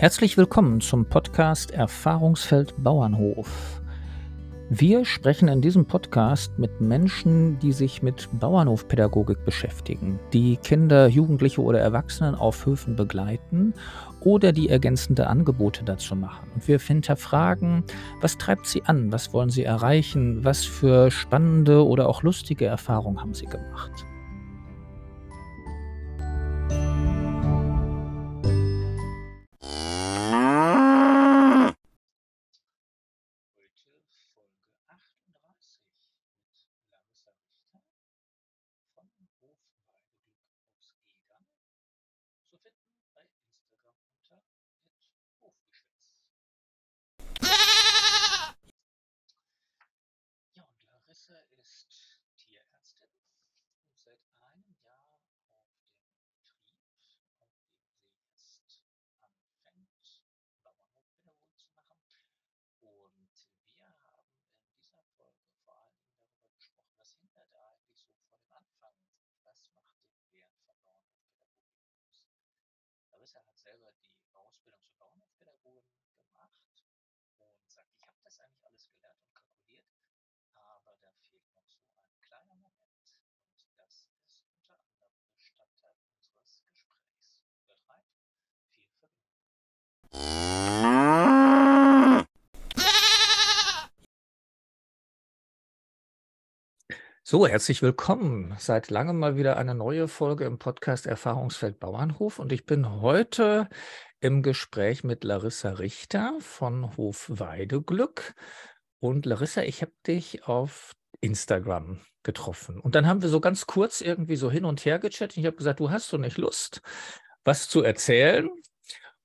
Herzlich willkommen zum Podcast Erfahrungsfeld Bauernhof. Wir sprechen in diesem Podcast mit Menschen, die sich mit Bauernhofpädagogik beschäftigen, die Kinder, Jugendliche oder Erwachsenen auf Höfen begleiten oder die ergänzende Angebote dazu machen. Und wir hinterfragen, was treibt sie an, was wollen sie erreichen, was für spannende oder auch lustige Erfahrungen haben sie gemacht. Larissa hat selber die Ausbildung zur Bauernhofpädagogin gemacht und sagt, ich habe das eigentlich alles gelernt und kalkuliert, aber da fehlt noch so ein kleiner Moment und das ist unter anderem Bestandteil unseres Gesprächs. Hört rein, viel Vergnügen. So, herzlich willkommen. Seit langem mal wieder eine neue Folge im Podcast Erfahrungsfeld Bauernhof und ich bin heute im Gespräch mit Larissa Richter von Hof Weideglück. Und Larissa, ich habe dich auf Instagram getroffen. Und dann haben wir so ganz kurz irgendwie so hin und her gechattet. Ich habe gesagt, du hast so nicht Lust, was zu erzählen.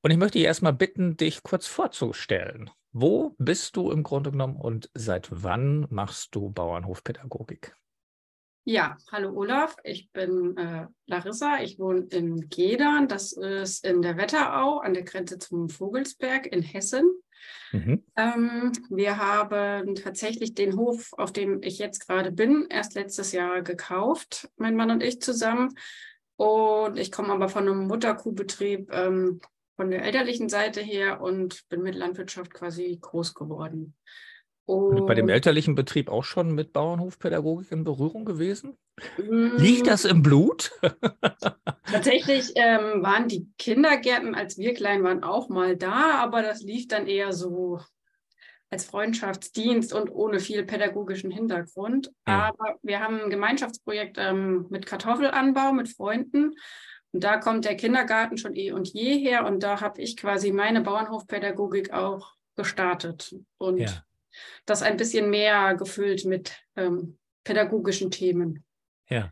Und ich möchte dich erstmal bitten, dich kurz vorzustellen. Wo bist du im Grunde genommen und seit wann machst du Bauernhofpädagogik? Ja, hallo Olaf, ich bin äh, Larissa, ich wohne in Gedern, das ist in der Wetterau an der Grenze zum Vogelsberg in Hessen. Mhm. Ähm, wir haben tatsächlich den Hof, auf dem ich jetzt gerade bin, erst letztes Jahr gekauft, mein Mann und ich zusammen. Und ich komme aber von einem Mutterkuhbetrieb ähm, von der elterlichen Seite her und bin mit Landwirtschaft quasi groß geworden. Und bei dem elterlichen Betrieb auch schon mit Bauernhofpädagogik in Berührung gewesen? Liegt das im Blut? Tatsächlich ähm, waren die Kindergärten, als wir klein waren, auch mal da, aber das lief dann eher so als Freundschaftsdienst und ohne viel pädagogischen Hintergrund. Ja. Aber wir haben ein Gemeinschaftsprojekt ähm, mit Kartoffelanbau mit Freunden. Und da kommt der Kindergarten schon eh und je her. Und da habe ich quasi meine Bauernhofpädagogik auch gestartet. Und ja das ein bisschen mehr gefüllt mit ähm, pädagogischen Themen. Ja.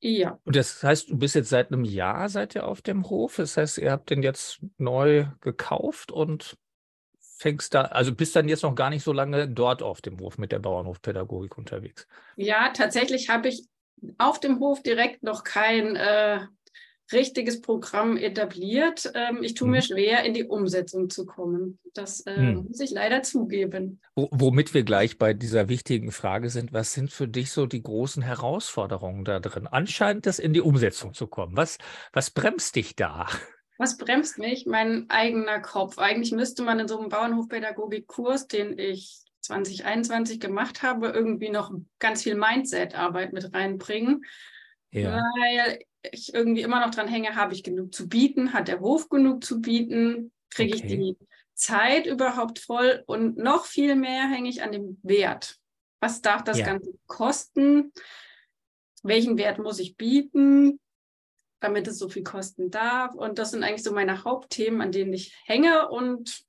Ja. Und das heißt, du bist jetzt seit einem Jahr seid ihr auf dem Hof. Das heißt, ihr habt den jetzt neu gekauft und fängst da, also bist dann jetzt noch gar nicht so lange dort auf dem Hof mit der Bauernhofpädagogik unterwegs. Ja, tatsächlich habe ich auf dem Hof direkt noch kein äh, richtiges Programm etabliert. Ähm, ich tue mir mhm. schwer, in die Umsetzung zu kommen. Das äh, hm. muss ich leider zugeben. womit wir gleich bei dieser wichtigen Frage sind, was sind für dich so die großen Herausforderungen da drin? Anscheinend das in die Umsetzung zu kommen. Was, was bremst dich da? Was bremst mich? Mein eigener Kopf. Eigentlich müsste man in so einem Bauernhofpädagogik-Kurs, den ich 2021 gemacht habe, irgendwie noch ganz viel Mindset-Arbeit mit reinbringen. Ja. Weil ich irgendwie immer noch dran hänge, habe ich genug zu bieten? Hat der Hof genug zu bieten? Kriege okay. ich die Zeit überhaupt voll? Und noch viel mehr hänge ich an dem Wert. Was darf das ja. Ganze kosten? Welchen Wert muss ich bieten, damit es so viel kosten darf? Und das sind eigentlich so meine Hauptthemen, an denen ich hänge. Und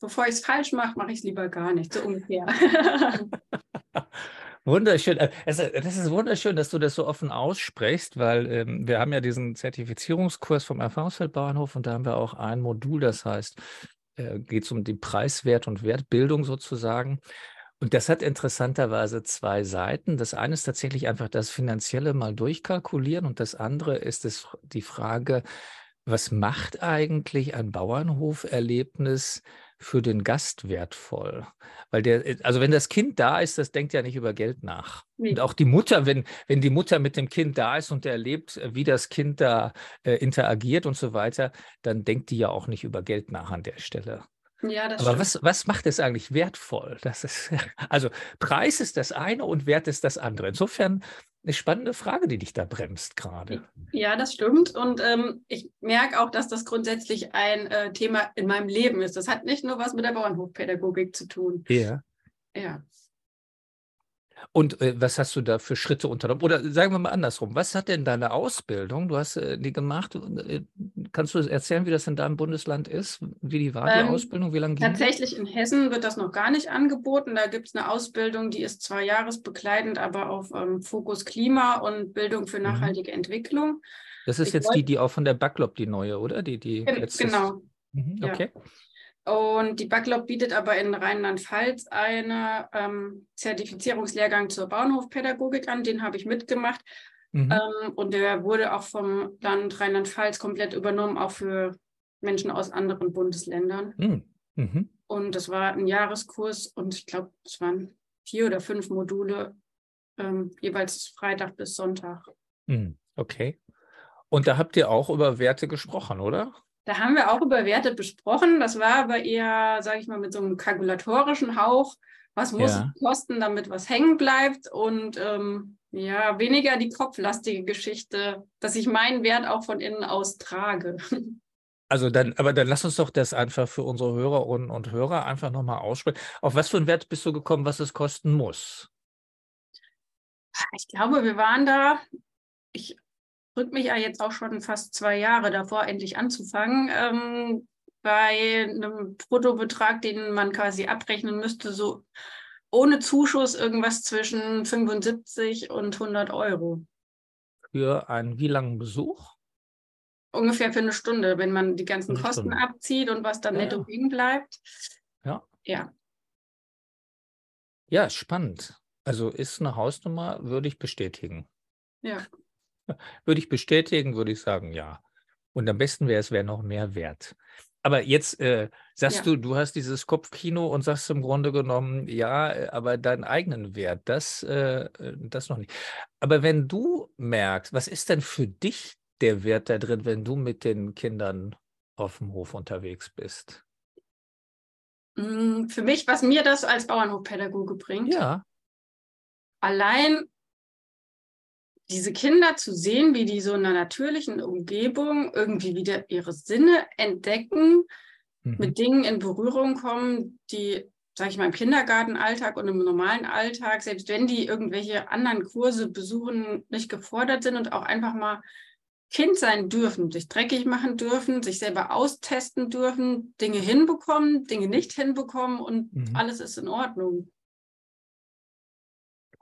bevor ich es falsch mache, mache ich es lieber gar nicht, so ungefähr. Wunderschön. Äh, das ist wunderschön, dass du das so offen aussprichst, weil ähm, wir haben ja diesen Zertifizierungskurs vom Erfahrungsfeldbauernhof und da haben wir auch ein Modul, das heißt, äh, geht es um die Preiswert- und Wertbildung sozusagen. Und das hat interessanterweise zwei Seiten. Das eine ist tatsächlich einfach das Finanzielle mal durchkalkulieren und das andere ist es die Frage, was macht eigentlich ein Bauernhoferlebnis für den Gast wertvoll? Weil der, also wenn das Kind da ist, das denkt ja nicht über Geld nach. Nee. Und auch die Mutter, wenn, wenn die Mutter mit dem Kind da ist und erlebt, wie das Kind da äh, interagiert und so weiter, dann denkt die ja auch nicht über Geld nach an der Stelle. Ja, das Aber stimmt. was, was macht es eigentlich wertvoll? Das ist, also Preis ist das eine und Wert ist das andere. Insofern eine spannende Frage, die dich da bremst gerade. Ja, das stimmt. Und ähm, ich merke auch, dass das grundsätzlich ein äh, Thema in meinem Leben ist. Das hat nicht nur was mit der Bauernhofpädagogik zu tun. Ja. Ja. Und äh, was hast du da für Schritte unternommen? Oder sagen wir mal andersrum, was hat denn deine Ausbildung, du hast äh, die gemacht, äh, kannst du erzählen, wie das in deinem Bundesland ist? Wie die war, die Ähm, Ausbildung? Wie lange ging? Tatsächlich in Hessen wird das noch gar nicht angeboten. Da gibt es eine Ausbildung, die ist zwar jahresbegleitend, aber auf ähm, Fokus Klima und Bildung für Mhm. nachhaltige Entwicklung. Das ist ich jetzt wollt- die, die auch von der Backlop, die neue, oder? Die, die Gen letztes- genau. Mhm, ja. Und die Backlop bietet aber in Rheinland-Pfalz einen ähm, Zertifizierungslehrgang zur Bauernhofpädagogik an. Den habe ich mitgemacht. Mhm. Ähm, und der wurde auch vom Land Rheinland-Pfalz komplett übernommen, auch für Menschen aus anderen Bundesländern. Mhm. Mhm. Und das war ein Jahreskurs und ich glaube, es waren vier oder fünf Module, ähm, jeweils Freitag bis Sonntag. Mhm. Okay. Und da habt ihr auch über Werte gesprochen, oder? Da haben wir auch über Werte besprochen. Das war aber eher, sage ich mal, mit so einem kalkulatorischen Hauch. Was muss Ja. es kosten, damit was hängen bleibt? Und ähm, ja, weniger die kopflastige Geschichte, dass ich meinen Wert auch von innen aus trage. Also dann, aber dann lass uns doch das einfach für unsere Hörerinnen und Hörer einfach nochmal aussprechen. Auf was für einen Wert bist du gekommen, was es kosten muss? Ich glaube, wir waren da, ich drücke mich ja jetzt auch schon fast zwei Jahre davor, endlich anzufangen, ähm, bei einem Bruttobetrag, den man quasi abrechnen müsste, so ohne Zuschuss irgendwas zwischen 75 und 100 Euro. Für einen wie langen Besuch? Ungefähr für eine Stunde, wenn man die ganzen Eine Kosten Stunde. abzieht und was dann Ja, netto ja. hängen bleibt. Ja. Ja, Ja, spannend. Also ist eine Hausnummer, würde ich bestätigen. ja. Würde ich bestätigen, würde ich sagen, ja. Und am besten wäre es, wäre noch mehr wert. Aber jetzt äh, sagst Ja. du, du hast dieses Kopfkino und sagst im Grunde genommen, ja, äh, aber deinen eigenen Wert, das, äh, äh, das noch nicht. Aber wenn du merkst, was ist denn für dich der Wert da drin, wenn du mit den Kindern auf dem Hof unterwegs bist? Mm, Für mich, was mir das als Bauernhofpädagoge bringt, Ja, allein diese Kinder zu sehen, wie die so in einer natürlichen Umgebung irgendwie wieder ihre Sinne entdecken, mhm. mit Dingen in Berührung kommen, die, sage ich mal, im Kindergartenalltag und im normalen Alltag, selbst wenn die irgendwelche anderen Kurse besuchen, nicht gefordert sind und auch einfach mal Kind sein dürfen, sich dreckig machen dürfen, sich selber austesten dürfen, Dinge hinbekommen, Dinge nicht hinbekommen und Mhm. alles ist in Ordnung.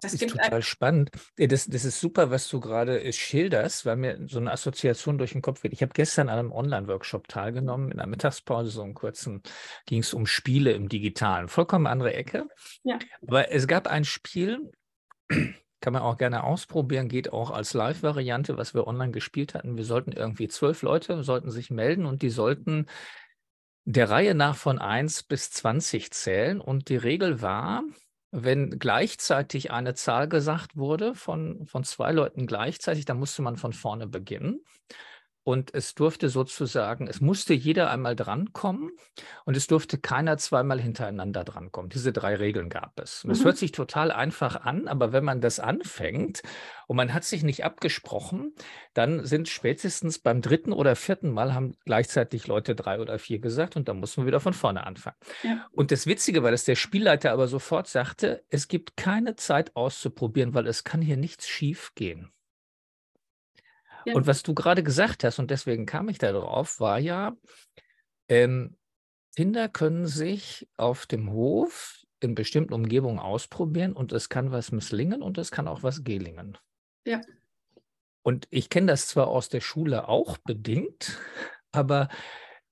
Das ist ein- total spannend. Das, das ist super, was du gerade äh, schilderst, weil mir so eine Assoziation durch den Kopf geht. Ich habe gestern an einem Online-Workshop teilgenommen, in der Mittagspause, so einen kurzen, ging es um Spiele im Digitalen. Vollkommen andere Ecke. Ja. Aber es gab ein Spiel, kann man auch gerne ausprobieren, geht auch als Live-Variante, was wir online gespielt hatten. Wir sollten irgendwie zwölf Leute sollten sich melden und die sollten der Reihe nach von 1 bis 20 zählen. Und die Regel war, wenn gleichzeitig eine Zahl gesagt wurde von, von zwei Leuten gleichzeitig, dann musste man von vorne beginnen. Und es durfte sozusagen, es musste jeder einmal drankommen und es durfte keiner zweimal hintereinander drankommen. Diese drei Regeln gab es. Und es Mhm. hört sich total einfach an, aber wenn man das anfängt und man hat sich nicht abgesprochen, dann sind spätestens beim dritten oder vierten Mal haben gleichzeitig Leute drei oder vier gesagt und dann muss man wieder von vorne anfangen. Ja. Und das Witzige war, dass der Spielleiter aber sofort sagte, es gibt keine Zeit auszuprobieren, weil es kann hier nichts schief gehen. Ja. Und was du gerade gesagt hast, und deswegen kam ich da drauf, war ja, ähm, Kinder können sich auf dem Hof in bestimmten Umgebungen ausprobieren und es kann was misslingen und es kann auch was gelingen. Ja. Und ich kenne das zwar aus der Schule auch bedingt, aber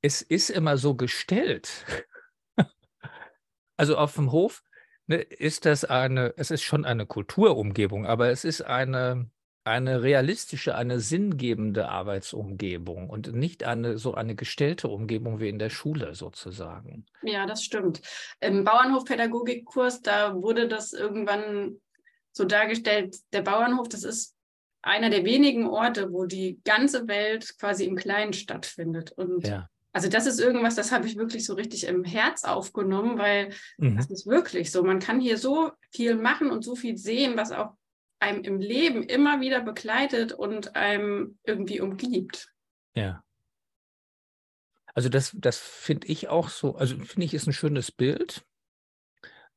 es ist immer so gestellt. Also auf dem Hof ne, ist das eine, es ist schon eine Kulturumgebung, aber es ist eine, eine realistische, eine sinngebende Arbeitsumgebung und nicht eine so eine gestellte Umgebung wie in der Schule sozusagen. Ja, das stimmt. Im Bauernhofpädagogikkurs, da wurde das irgendwann so dargestellt, der Bauernhof, das ist einer der wenigen Orte, wo die ganze Welt quasi im Kleinen stattfindet. Und ja. also das ist irgendwas, das habe ich wirklich so richtig im Herz aufgenommen, weil mhm. das ist wirklich so. Man kann hier so viel machen und so viel sehen, was auch einem im Leben immer wieder begleitet und einem irgendwie umgibt. Ja. Also das, das finde ich auch so, also finde ich ist ein schönes Bild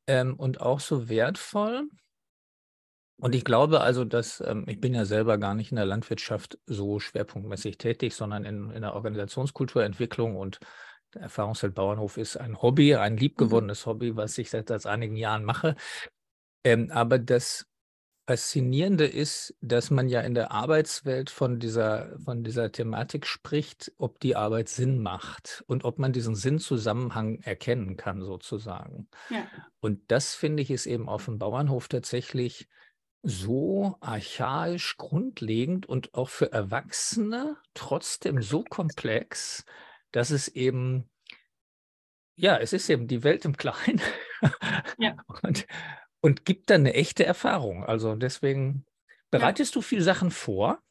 ähm, und auch so wertvoll. Und ich glaube also, dass ähm, ich bin ja selber gar nicht in der Landwirtschaft so schwerpunktmäßig tätig, sondern in, in der Organisationskulturentwicklung und der Erfahrungsfeld Bauernhof ist ein Hobby, ein mhm. liebgewonnenes. Hobby, was ich seit, seit einigen Jahren mache. Ähm, aber das Faszinierende ist, dass man ja in der Arbeitswelt von dieser, von dieser Thematik spricht, ob die Arbeit Sinn macht und ob man diesen Sinnzusammenhang erkennen kann, sozusagen. Ja. Und das finde ich ist eben auf dem Bauernhof tatsächlich so archaisch grundlegend und auch für Erwachsene trotzdem so komplex, dass es eben, ja, es ist eben die Welt im Kleinen. Ja. Und, und gibt dann eine echte Erfahrung. Also deswegen, bereitest ja. du viel Sachen vor?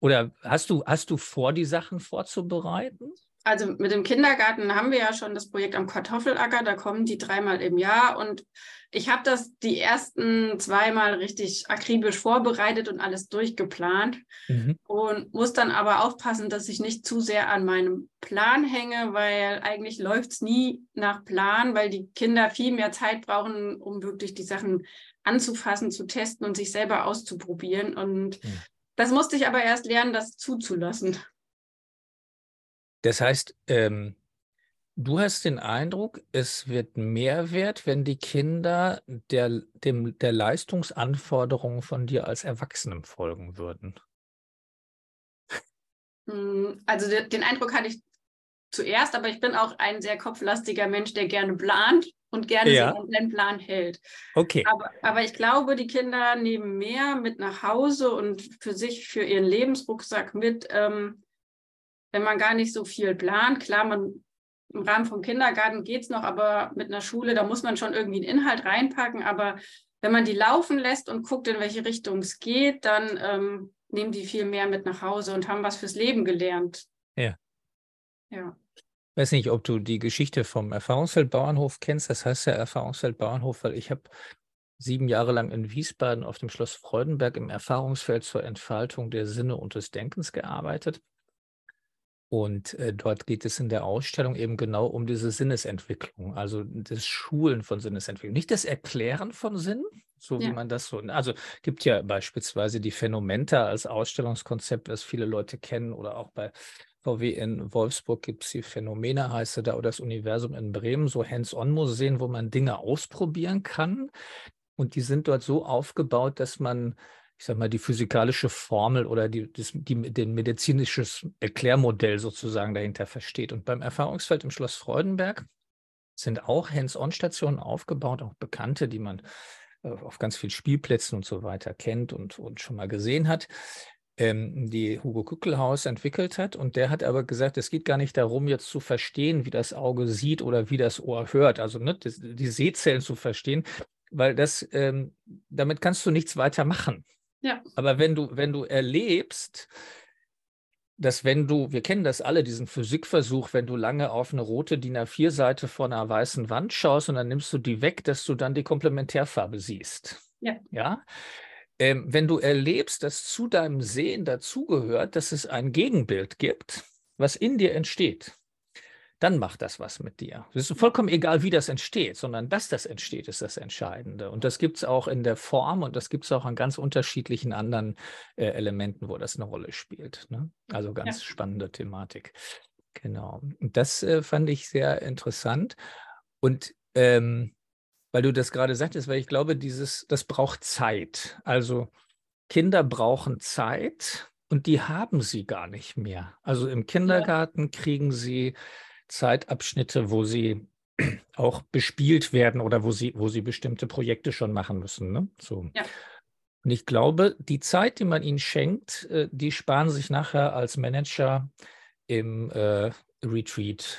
Oder hast du, hast du vor, die Sachen vorzubereiten? Also mit dem Kindergarten haben wir ja schon das Projekt am Kartoffelacker, da kommen die dreimal im Jahr und ich habe das die ersten zweimal richtig akribisch vorbereitet und alles durchgeplant mhm. und muss dann aber aufpassen, dass ich nicht zu sehr an meinem Plan hänge, weil eigentlich läuft es nie nach Plan, weil die Kinder viel mehr Zeit brauchen, um wirklich die Sachen anzufassen, zu testen und sich selber auszuprobieren. Und mhm. das musste ich aber erst lernen, das zuzulassen. Das heißt, ähm, du hast den Eindruck, es wird mehr wert, wenn die Kinder der, dem, der Leistungsanforderungen von dir als Erwachsenem folgen würden. Hm, also den Eindruck hatte ich zuerst, aber ich bin auch ein sehr kopflastiger Mensch, der gerne plant und gerne ja. sich an seinen Plan hält. Okay. Aber, aber ich glaube, die Kinder nehmen mehr mit nach Hause und für sich, für ihren Lebensrucksack mit, ähm, wenn man gar nicht so viel plant. Klar, man im Rahmen vom Kindergarten geht es noch, aber mit einer Schule, da muss man schon irgendwie einen Inhalt reinpacken. Aber wenn man die laufen lässt und guckt, in welche Richtung es geht, dann ähm, nehmen die viel mehr mit nach Hause und haben was fürs Leben gelernt. Ja. Ja. Ich weiß nicht, ob du die Geschichte vom Erfahrungsfeld Bauernhof kennst. Das heißt ja Erfahrungsfeld Bauernhof, weil ich habe sieben Jahre lang in Wiesbaden auf dem Schloss Freudenberg im Erfahrungsfeld zur Entfaltung der Sinne und des Denkens gearbeitet. Und äh, dort geht es in der Ausstellung eben genau um diese Sinnesentwicklung, also das Schulen von Sinnesentwicklung. Nicht das Erklären von Sinn, so wie man das so, also gibt ja beispielsweise die Phänomenta als Ausstellungskonzept, das viele Leute kennen, oder auch bei VW in Wolfsburg gibt es die Phänomene, heißt da, oder das Universum in Bremen, so Hands-on-Museen, wo man Dinge ausprobieren kann. Und die sind dort so aufgebaut, dass man ich sag mal, die physikalische Formel oder die, das, die, den medizinisches Erklärmodell sozusagen dahinter versteht. Und beim Erfahrungsfeld im Schloss Freudenberg sind auch Hands-on-Stationen aufgebaut, auch bekannte, die man äh, auf ganz vielen Spielplätzen und so weiter kennt und, und schon mal gesehen hat, ähm, die Hugo Kückelhaus entwickelt hat. Und der hat aber gesagt, es geht gar nicht darum, jetzt zu verstehen, wie das Auge sieht oder wie das Ohr hört, also ne, die, die Sehzellen zu verstehen, weil das, ähm, damit kannst du nichts weiter machen. Ja. Aber wenn du, wenn du erlebst, dass wenn du, wir kennen das alle, diesen Physikversuch, wenn du lange auf eine rote DIN A4-Seite vor einer weißen Wand schaust und dann nimmst du die weg, dass du dann die Komplementärfarbe siehst. Ja. ja? Ähm, wenn du erlebst, dass zu deinem Sehen dazugehört, dass es ein Gegenbild gibt, was in dir entsteht, dann macht das was mit dir. Es ist vollkommen egal, wie das entsteht, sondern dass das entsteht, ist das Entscheidende. Und das gibt es auch in der Form und das gibt es auch an ganz unterschiedlichen anderen äh, Elementen, wo das eine Rolle spielt. Ne? Also ganz ja. spannende Thematik. Genau. Und das äh, fand ich sehr interessant. Und ähm, weil du das gerade sagtest, weil ich glaube, dieses, das braucht Zeit. Also Kinder brauchen Zeit und die haben sie gar nicht mehr. Also im Kindergarten kriegen sie Zeitabschnitte, wo sie auch bespielt werden oder wo sie, wo sie bestimmte Projekte schon machen müssen. Ne? So. Ja. Und ich glaube, die Zeit, die man ihnen schenkt, äh, die sparen sich nachher als Manager im äh, Retreat.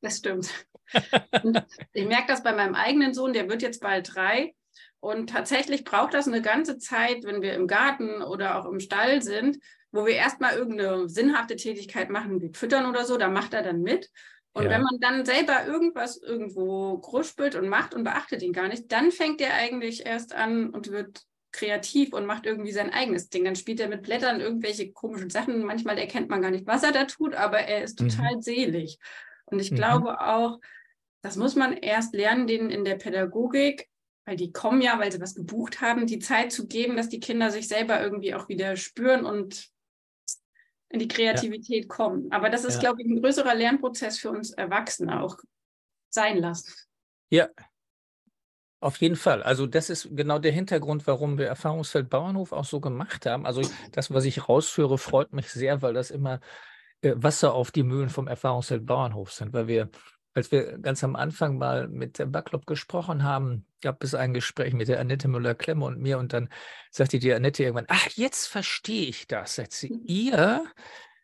Das stimmt. ich merke das bei meinem eigenen Sohn, der wird jetzt bald drei. Und tatsächlich braucht das eine ganze Zeit, wenn wir im Garten oder auch im Stall sind, wo wir erstmal irgendeine sinnhafte Tätigkeit machen, wie füttern oder so, da macht er dann mit. Und ja. wenn man dann selber irgendwas irgendwo gruspelt und macht und beachtet ihn gar nicht, dann fängt er eigentlich erst an und wird kreativ und macht irgendwie sein eigenes Ding. Dann spielt er mit Blättern irgendwelche komischen Sachen. Manchmal erkennt man gar nicht, was er da tut, aber er ist total mhm. selig. Und ich mhm. glaube auch, das muss man erst lernen, denen in der Pädagogik, weil die kommen ja, weil sie was gebucht haben, die Zeit zu geben, dass die Kinder sich selber irgendwie auch wieder spüren und in die Kreativität ja. kommen. Aber das ist, ja. glaube ich, ein größerer Lernprozess für uns Erwachsene auch sein lassen. Ja, auf jeden Fall. Also das ist genau der Hintergrund, warum wir Erfahrungsfeld Bauernhof auch so gemacht haben. Also das, was ich rausführe, freut mich sehr, weil das immer äh, Wasser auf die Mühlen vom Erfahrungsfeld Bauernhof sind, weil wir als wir ganz am Anfang mal mit der Backlop gesprochen haben, gab es ein Gespräch mit der Annette Müller-Klemme und mir und dann sagte die Annette irgendwann, ach, jetzt verstehe ich das. Sagt sie, mhm. ihr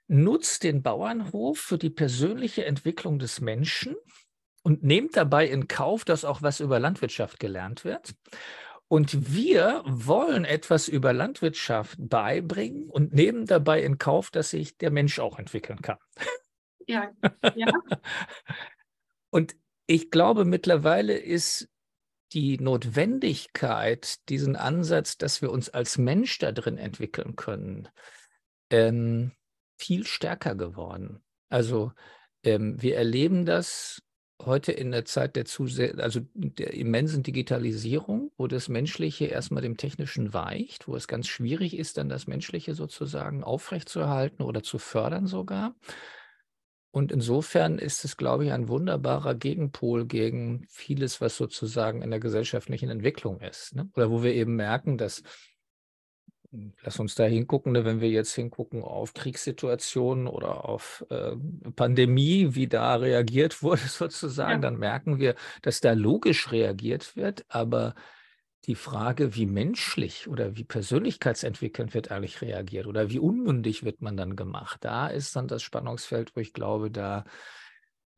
nutzt den Bauernhof für die persönliche Entwicklung des Menschen und nehmt dabei in Kauf, dass auch was über Landwirtschaft gelernt wird. Und wir wollen etwas über Landwirtschaft beibringen und nehmen dabei in Kauf, dass sich der Mensch auch entwickeln kann. Ja, ja. Und ich glaube, mittlerweile ist die Notwendigkeit, diesen Ansatz, dass wir uns als Mensch da drin entwickeln können, ähm, viel stärker geworden. Also ähm, wir erleben das heute in der Zeit der, also der immensen Digitalisierung, wo das Menschliche erstmal dem Technischen weicht, wo es ganz schwierig ist, dann das Menschliche sozusagen aufrechtzuerhalten oder zu fördern sogar. Und insofern ist es, glaube ich, ein wunderbarer Gegenpol gegen vieles, was sozusagen in der gesellschaftlichen Entwicklung ist. Ne? Oder wo wir eben merken, dass, hm, lass uns da hingucken, ne, wenn wir jetzt hingucken auf Kriegssituationen oder auf äh, Pandemie, wie da reagiert wurde sozusagen, ja. dann merken wir, dass da logisch reagiert wird, aber die Frage, wie menschlich oder wie persönlichkeitsentwickelnd wird eigentlich reagiert oder wie unmündig wird man dann gemacht, da ist dann das Spannungsfeld, wo ich glaube, da,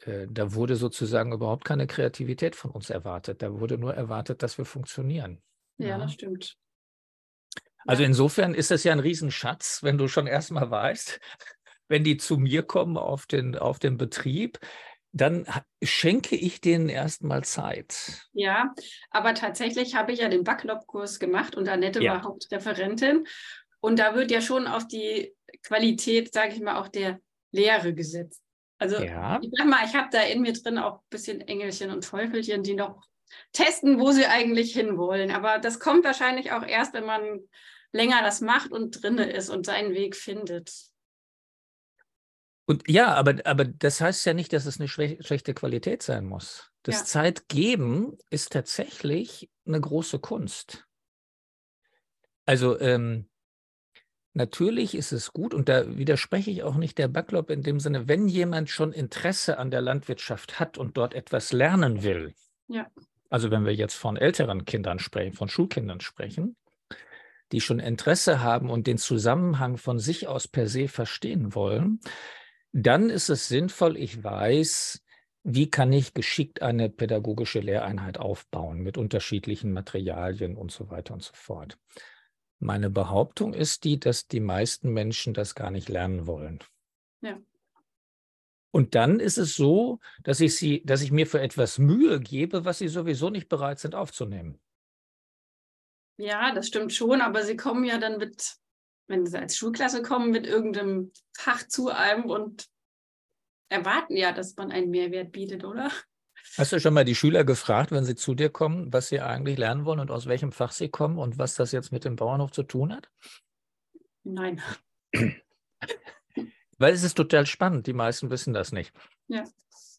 äh, da wurde sozusagen überhaupt keine Kreativität von uns erwartet. Da wurde nur erwartet, dass wir funktionieren. Ja, ja. das stimmt. Also insofern ist das ja ein Riesenschatz, wenn du schon erstmal weißt, wenn die zu mir kommen auf den, auf den Betrieb, dann schenke ich denen erstmal Zeit. Ja, aber tatsächlich habe ich ja den Backlog-Kurs gemacht und Annette ja. war Hauptreferentin. Und da wird ja schon auf die Qualität, sage ich mal, auch der Lehre gesetzt. Also ja. ich sag mal, ich habe da in mir drin auch ein bisschen Engelchen und Teufelchen, die noch testen, wo sie eigentlich hinwollen. Aber das kommt wahrscheinlich auch erst, wenn man länger das macht und drinne ist und seinen Weg findet. Und ja, aber, aber das heißt ja nicht, dass es eine schlechte Qualität sein muss. Das ja. Zeitgeben ist tatsächlich eine große Kunst. Also ähm, natürlich ist es gut, und da widerspreche ich auch nicht der Backlog in dem Sinne, wenn jemand schon Interesse an der Landwirtschaft hat und dort etwas lernen will. Ja. Also wenn wir jetzt von älteren Kindern sprechen, von Schulkindern sprechen, die schon Interesse haben und den Zusammenhang von sich aus per se verstehen wollen, dann ist es sinnvoll, ich weiß, wie kann ich geschickt eine pädagogische Lehreinheit aufbauen mit unterschiedlichen Materialien und so weiter und so fort. Meine Behauptung ist die, dass die meisten Menschen das gar nicht lernen wollen. Ja. Und dann ist es so, dass ich sie, dass ich mir für etwas Mühe gebe, was sie sowieso nicht bereit sind aufzunehmen. Ja, das stimmt schon, aber sie kommen ja dann mit wenn sie als Schulklasse kommen, mit irgendeinem Fach zu einem und erwarten ja, dass man einen Mehrwert bietet, oder? Hast du schon mal die Schüler gefragt, wenn sie zu dir kommen, was sie eigentlich lernen wollen und aus welchem Fach sie kommen und was das jetzt mit dem Bauernhof zu tun hat? Nein. Weil es ist total spannend, die meisten wissen das nicht. Ja.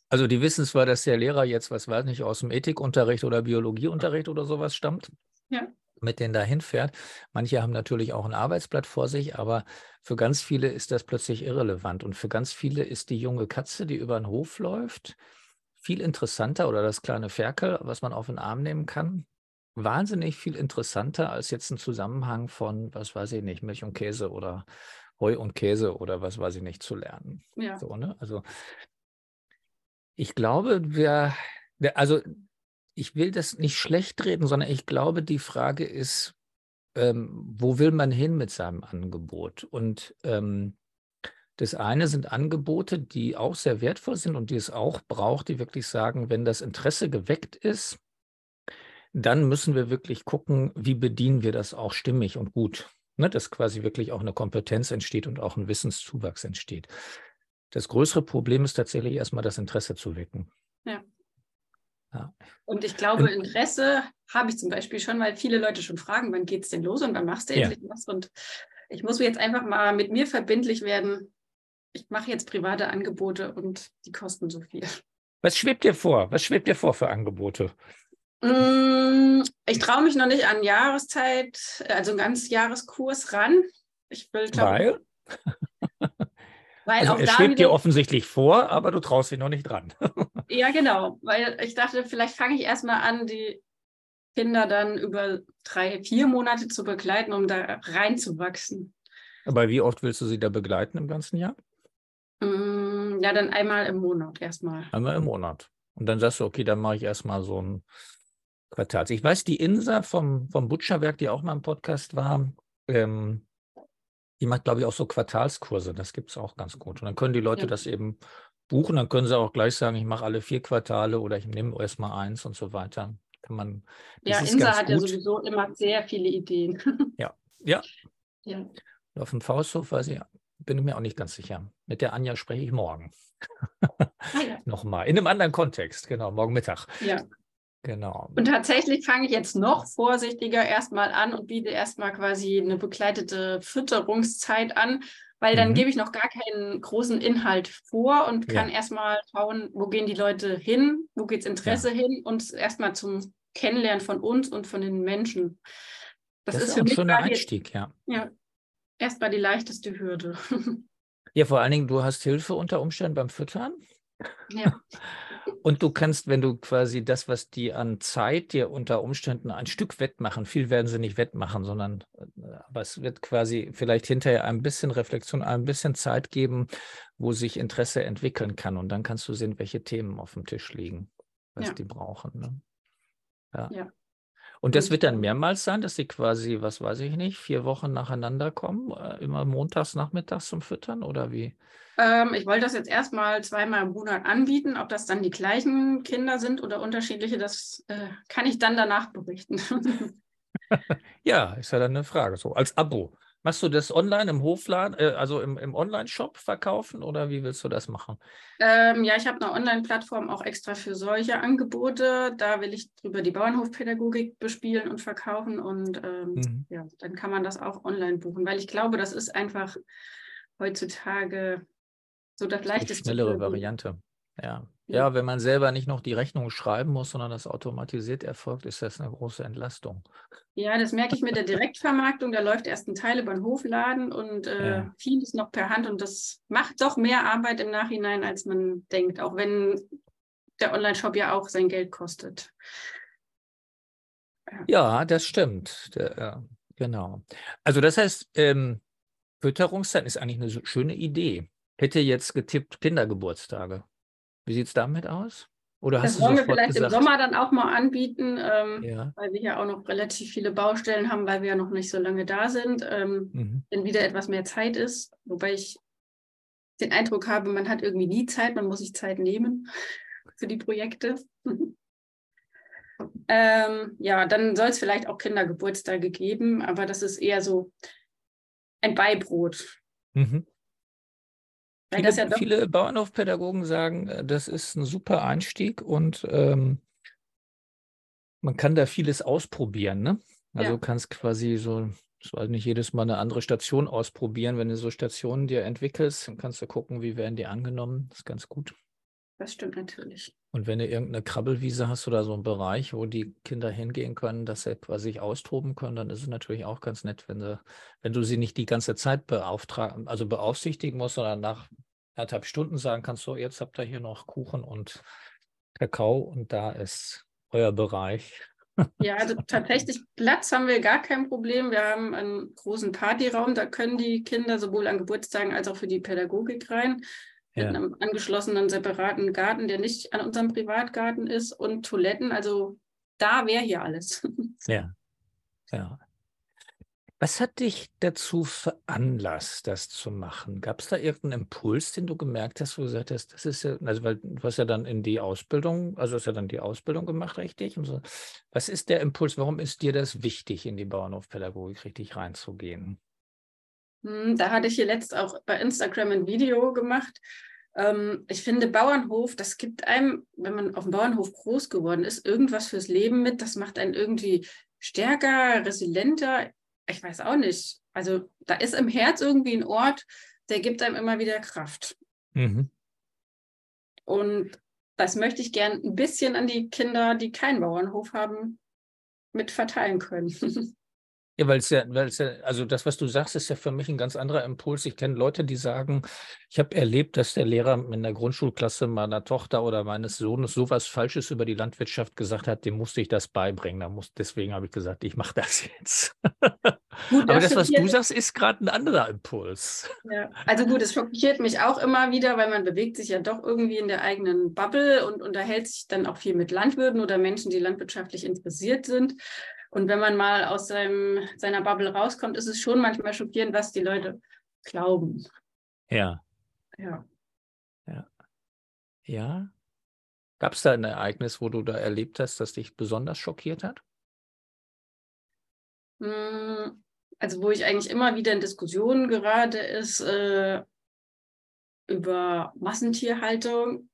Also die wissen zwar, dass der Lehrer jetzt, was weiß nicht, aus dem Ethikunterricht oder Biologieunterricht oder sowas stammt. Ja mit denen dahin fährt. Manche haben natürlich auch ein Arbeitsblatt vor sich, aber für ganz viele ist das plötzlich irrelevant. Und für ganz viele ist die junge Katze, die über den Hof läuft, viel interessanter oder das kleine Ferkel, was man auf den Arm nehmen kann, wahnsinnig viel interessanter als jetzt ein Zusammenhang von, was weiß ich nicht, Milch und Käse oder Heu und Käse oder was weiß ich nicht zu lernen. Ja. So, ne? Also ich glaube, wir, wir, also ich will das nicht schlecht reden, sondern ich glaube, die Frage ist, ähm, wo will man hin mit seinem Angebot? Und ähm, das eine sind Angebote, die auch sehr wertvoll sind und die es auch braucht, die wirklich sagen, wenn das Interesse geweckt ist, dann müssen wir wirklich gucken, wie bedienen wir das auch stimmig und gut. Ne, dass quasi wirklich auch eine Kompetenz entsteht und auch ein Wissenszuwachs entsteht. Das größere Problem ist tatsächlich erstmal das Interesse zu wecken. Ja. Ja. Und ich glaube, Interesse habe ich zum Beispiel schon, weil viele Leute schon fragen, wann geht es denn los und wann machst du Ja. endlich was? Und ich muss jetzt einfach mal mit mir verbindlich werden. Ich mache jetzt private Angebote und die kosten so viel. Was schwebt dir vor? Was schwebt dir vor für Angebote? Mm, Ich traue mich noch nicht an Jahreszeit, also einen ganz Jahreskurs ran. Ich will, glaub, Weil, also es schwebt dir offensichtlich vor, aber du traust dich noch nicht dran. ja genau, weil ich dachte, vielleicht fange ich erstmal an, die Kinder dann über drei, vier Monate zu begleiten, um da reinzuwachsen. Aber wie oft willst du sie da begleiten im ganzen Jahr? Mm, Ja, dann einmal im Monat erstmal. Einmal im Monat. Und dann sagst du, okay, dann mache ich erstmal so ein Quartals. Ich weiß, die Insa vom, vom Butcherwerk, die auch mal im Podcast war, ähm, die macht, glaube ich, auch so Quartalskurse. Das gibt es auch ganz gut. Und dann können die Leute Ja. das eben buchen. Dann können sie auch gleich sagen, ich mache alle vier Quartale oder ich nehme erst mal eins und so weiter. Kann man. Ja, Insa hat ja gut. sowieso immer sehr viele Ideen. Ja, ja. Ja, Auf dem Fausthof weiß ich, bin ich mir auch nicht ganz sicher. Mit der Anja spreche ich morgen. ah, ja. Nochmal. In einem anderen Kontext, genau, morgen Mittag. ja. Genau. Und tatsächlich fange ich jetzt noch vorsichtiger erstmal an und biete erstmal quasi eine begleitete Fütterungszeit an, weil dann Mhm. gebe ich noch gar keinen großen Inhalt vor und kann Ja. erstmal schauen, wo gehen die Leute hin, wo geht's Interesse hin und erstmal zum Kennenlernen von uns und von den Menschen. Das, Das, ist für mich gerade jetzt Einstieg, ja. ja, erstmal die leichteste Hürde. Ja, vor allen Dingen, du hast Hilfe unter Umständen beim Füttern. Ja. Und du kannst, wenn du quasi das, was die an Zeit dir unter Umständen ein Stück wettmachen, viel werden sie nicht wettmachen, sondern äh, aber es wird quasi vielleicht hinterher ein bisschen Reflexion, ein bisschen Zeit geben, wo sich Interesse entwickeln kann. Und dann kannst du sehen, welche Themen auf dem Tisch liegen, was Ja. die brauchen. Ne? Ja. Ja. Und das wird dann mehrmals sein, dass sie quasi, was weiß ich nicht, vier Wochen nacheinander kommen, äh, immer montags, nachmittags zum Füttern oder wie? Ähm, ich wollte das jetzt erstmal zweimal im Monat anbieten. Ob das dann die gleichen Kinder sind oder unterschiedliche, das äh, kann ich dann danach berichten. Ja, ist ja dann eine Frage. So als Abo. Machst du das online im Hofladen, äh, also im, im Online-Shop verkaufen oder wie willst du das machen? ähm, ja, ich habe eine Online-Plattform auch extra für solche Angebote. Da will ich über die Bauernhofpädagogik bespielen und verkaufen. Und ähm, Mhm. ja, dann kann man das auch online buchen, weil ich glaube, das ist einfach heutzutage so das Die leichteste. schnellere die- Variante. Ja. Ja. wenn man selber nicht noch die Rechnung schreiben muss, sondern das automatisiert erfolgt, ist das eine große Entlastung. Ja, das merke ich mit der Direktvermarktung. Da läuft erst ein Teil über den Hofladen und äh, Ja. vieles noch per Hand. Und das macht doch mehr Arbeit im Nachhinein, als man denkt, auch wenn der Online-Shop ja auch sein Geld kostet. Ja, das stimmt. Der, ja, genau. Also das heißt, ähm, Fütterungszeit ist eigentlich eine schöne Idee. Hätte jetzt getippt Kindergeburtstage. Wie sieht es damit aus? Oder Das wollen wir vielleicht gesagt? im Sommer dann auch mal anbieten, ähm, Ja. weil wir ja auch noch relativ viele Baustellen haben, weil wir ja noch nicht so lange da sind, ähm, Mhm. wenn wieder etwas mehr Zeit ist. Wobei ich den Eindruck habe, man hat irgendwie nie Zeit, man muss sich Zeit nehmen für die Projekte. ähm, ja, dann soll es vielleicht auch Kindergeburtstage geben, aber das ist eher so ein Beibrot. Mhm. Viele, ja viele Bauernhofpädagogen sagen, äh, das ist ein super Einstieg und ähm, man kann da vieles ausprobieren. Ne? Also Ja. du kannst quasi so, ich weiß nicht, jedes Mal eine andere Station ausprobieren. Wenn du so Stationen dir entwickelst, dann kannst du gucken, wie werden die angenommen. Das ist ganz gut. Das stimmt natürlich. Und wenn du irgendeine Krabbelwiese hast oder so einen Bereich, wo die Kinder hingehen können, dass sie quasi sich austoben können, dann ist es natürlich auch ganz nett, wenn, sie, wenn du sie nicht die ganze Zeit beauftragen, also beaufsichtigen musst, sondern nach anderthalb Stunden sagen kannst, so, jetzt habt ihr hier noch Kuchen und Kakao und da ist euer Bereich. Ja, also tatsächlich Platz haben wir gar kein Problem. Wir haben einen großen Partyraum, da können die Kinder sowohl an Geburtstagen als auch für die Pädagogik rein. Ja. Mit einem angeschlossenen separaten Garten, der nicht an unserem Privatgarten ist und Toiletten. Also da wäre hier alles. Ja, ja. Was hat dich dazu veranlasst, das zu machen? Gab es da irgendeinen Impuls, den du gemerkt hast, wo du gesagt hast, das ist ja, also weil du hast ja dann in die Ausbildung, also hast ja dann die Ausbildung gemacht, richtig? So. Was ist der Impuls? Warum ist dir das wichtig, in die Bauernhofpädagogik richtig reinzugehen? Hm, da hatte ich hier letzt auch bei Instagram ein Video gemacht. Ähm, ich finde, Bauernhof, das gibt einem, wenn man auf dem Bauernhof groß geworden ist, irgendwas fürs Leben mit. Das macht einen irgendwie stärker, resilienter ich weiß auch nicht. Also da ist im Herz irgendwie ein Ort, der gibt einem immer wieder Kraft. Mhm. Und das möchte ich gern ein bisschen an die Kinder, die keinen Bauernhof haben, mit verteilen können. Ja, weil es ja, weil es ja, also das, was du sagst, ist ja für mich ein ganz anderer Impuls. Ich kenne Leute, die sagen, ich habe erlebt, dass der Lehrer in der Grundschulklasse meiner Tochter oder meines Sohnes sowas Falsches über die Landwirtschaft gesagt hat, dem musste ich das beibringen. Da muss, deswegen habe ich gesagt, ich mache das jetzt. Gut, Aber das, was du sagst, ist gerade ein anderer Impuls. Ja. Also gut, es schockiert mich auch immer wieder, weil man bewegt sich ja doch irgendwie in der eigenen Bubble und unterhält sich dann auch viel mit Landwirten oder Menschen, die landwirtschaftlich interessiert sind. Und wenn man mal aus seinem, seiner Bubble rauskommt, ist es schon manchmal schockierend, was die Leute glauben. Ja. Ja. Ja. Ja. Gab es da ein Ereignis, wo du da erlebt hast, das dich besonders schockiert hat? Hm, also wo ich eigentlich immer wieder in Diskussionen gerate, ist äh, über Massentierhaltung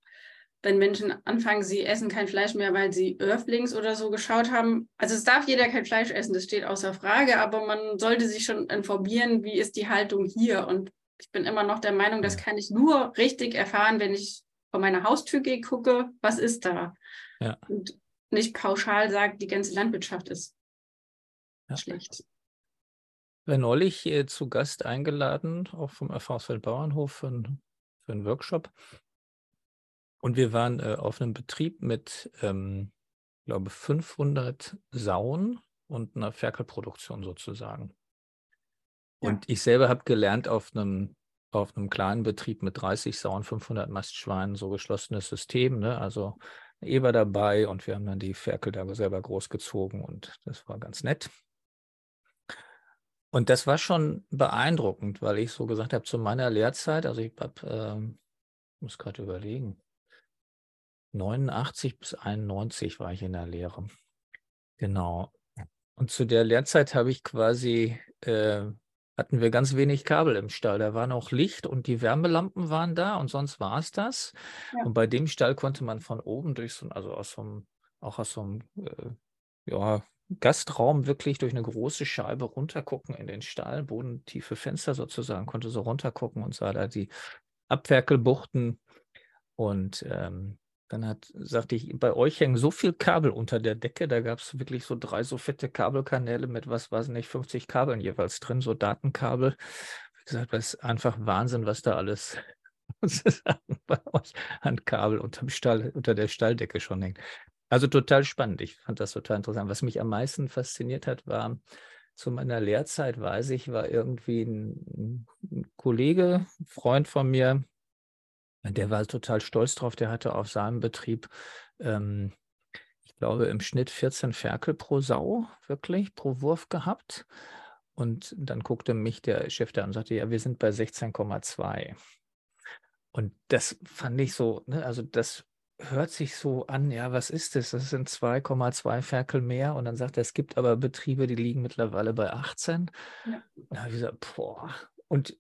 wenn Menschen anfangen, sie essen kein Fleisch mehr, weil sie Earthlings oder so geschaut haben. Also es darf jeder kein Fleisch essen, das steht außer Frage, aber man sollte sich schon informieren, wie ist die Haltung hier. Und ich bin immer noch der Meinung, das kann ich nur richtig erfahren, wenn ich vor meiner Haustür gehe, gucke, was ist da. Ja. Und nicht pauschal sagt, die ganze Landwirtschaft ist ja. schlecht. Ich war neulich äh, zu Gast eingeladen, auch vom Erfahrungsfeld Bauernhof für, für einen Workshop. Und wir waren äh, auf einem Betrieb mit, ähm, glaube 500 Sauen und einer Ferkelproduktion sozusagen. Ja. Und ich selber habe gelernt auf einem auf einem kleinen Betrieb mit 30 Sauen, 500 Mastschweinen, so geschlossenes System, ne? also Eber dabei und wir haben dann die Ferkel da selber großgezogen und das war ganz nett. Und das war schon beeindruckend, weil ich so gesagt habe, zu meiner Lehrzeit, also ich hab, ähm, muss gerade überlegen, 89 bis 91 war ich in der Lehre. Genau. Und zu der Lehrzeit habe ich quasi, äh, hatten wir ganz wenig Kabel im Stall. Da war noch Licht und die Wärmelampen waren da und sonst war es das. Ja. Und bei dem Stall konnte man von oben durch so, also aus so einem, auch aus so einem, äh, ja, Gastraum wirklich durch eine große Scheibe runtergucken in den Stall, bodentiefe Fenster sozusagen, konnte so runtergucken und sah da die Abwerkelbuchten. Und ähm, dann hat, sagte ich, bei euch hängen so viel Kabel unter der Decke, da gab es wirklich so drei so fette Kabelkanäle mit, was weiß nicht, 50 Kabeln jeweils drin, so Datenkabel. Wie gesagt, das ist einfach Wahnsinn, was da alles bei euch an Kabel unterm Stall, unter der Stalldecke schon hängt. Also total spannend. Ich fand das total interessant. Was mich am meisten fasziniert hat, war zu meiner Lehrzeit, weiß ich, war irgendwie ein, ein Kollege, ein Freund von mir, der war total stolz drauf. Der hatte auf seinem Betrieb, ähm, ich glaube, im Schnitt 14 Ferkel pro Sau, wirklich, pro Wurf gehabt. Und dann guckte mich der Chef da und sagte, ja, wir sind bei 16,2. Und das fand ich so, ne, also das hört sich so an, ja, was ist das? Das sind 2,2 Ferkel mehr. Und dann sagt er, es gibt aber Betriebe, die liegen mittlerweile bei 18. Ja. Da habe ich gesagt, boah. Und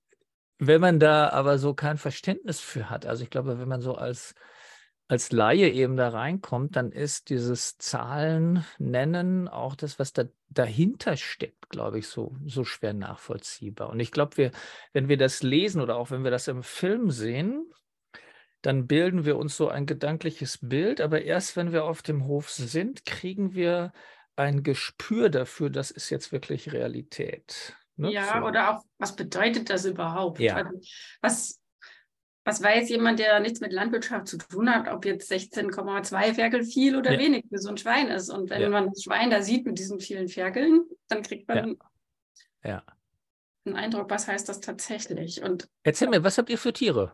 wenn man da aber so kein Verständnis für hat, also ich glaube, wenn man so als, als Laie eben da reinkommt, dann ist dieses Zahlen nennen auch das, was da dahinter steckt, glaube ich, so, so schwer nachvollziehbar. Und ich glaube, wir, wenn wir das lesen oder auch wenn wir das im Film sehen, dann bilden wir uns so ein gedankliches Bild, aber erst wenn wir auf dem Hof sind, kriegen wir ein Gespür dafür, das ist jetzt wirklich Realität. Ne? Ja, so. oder auch, was bedeutet das überhaupt? Ja. Also, was, was weiß jemand, der nichts mit Landwirtschaft zu tun hat, ob jetzt 16,2 Ferkel viel oder Ja. wenig für so ein Schwein ist. Und wenn Ja. man das Schwein da sieht mit diesen vielen Ferkeln, dann kriegt man Ja. einen Eindruck, was heißt das tatsächlich. Und Erzähl mir, was habt ihr für Tiere?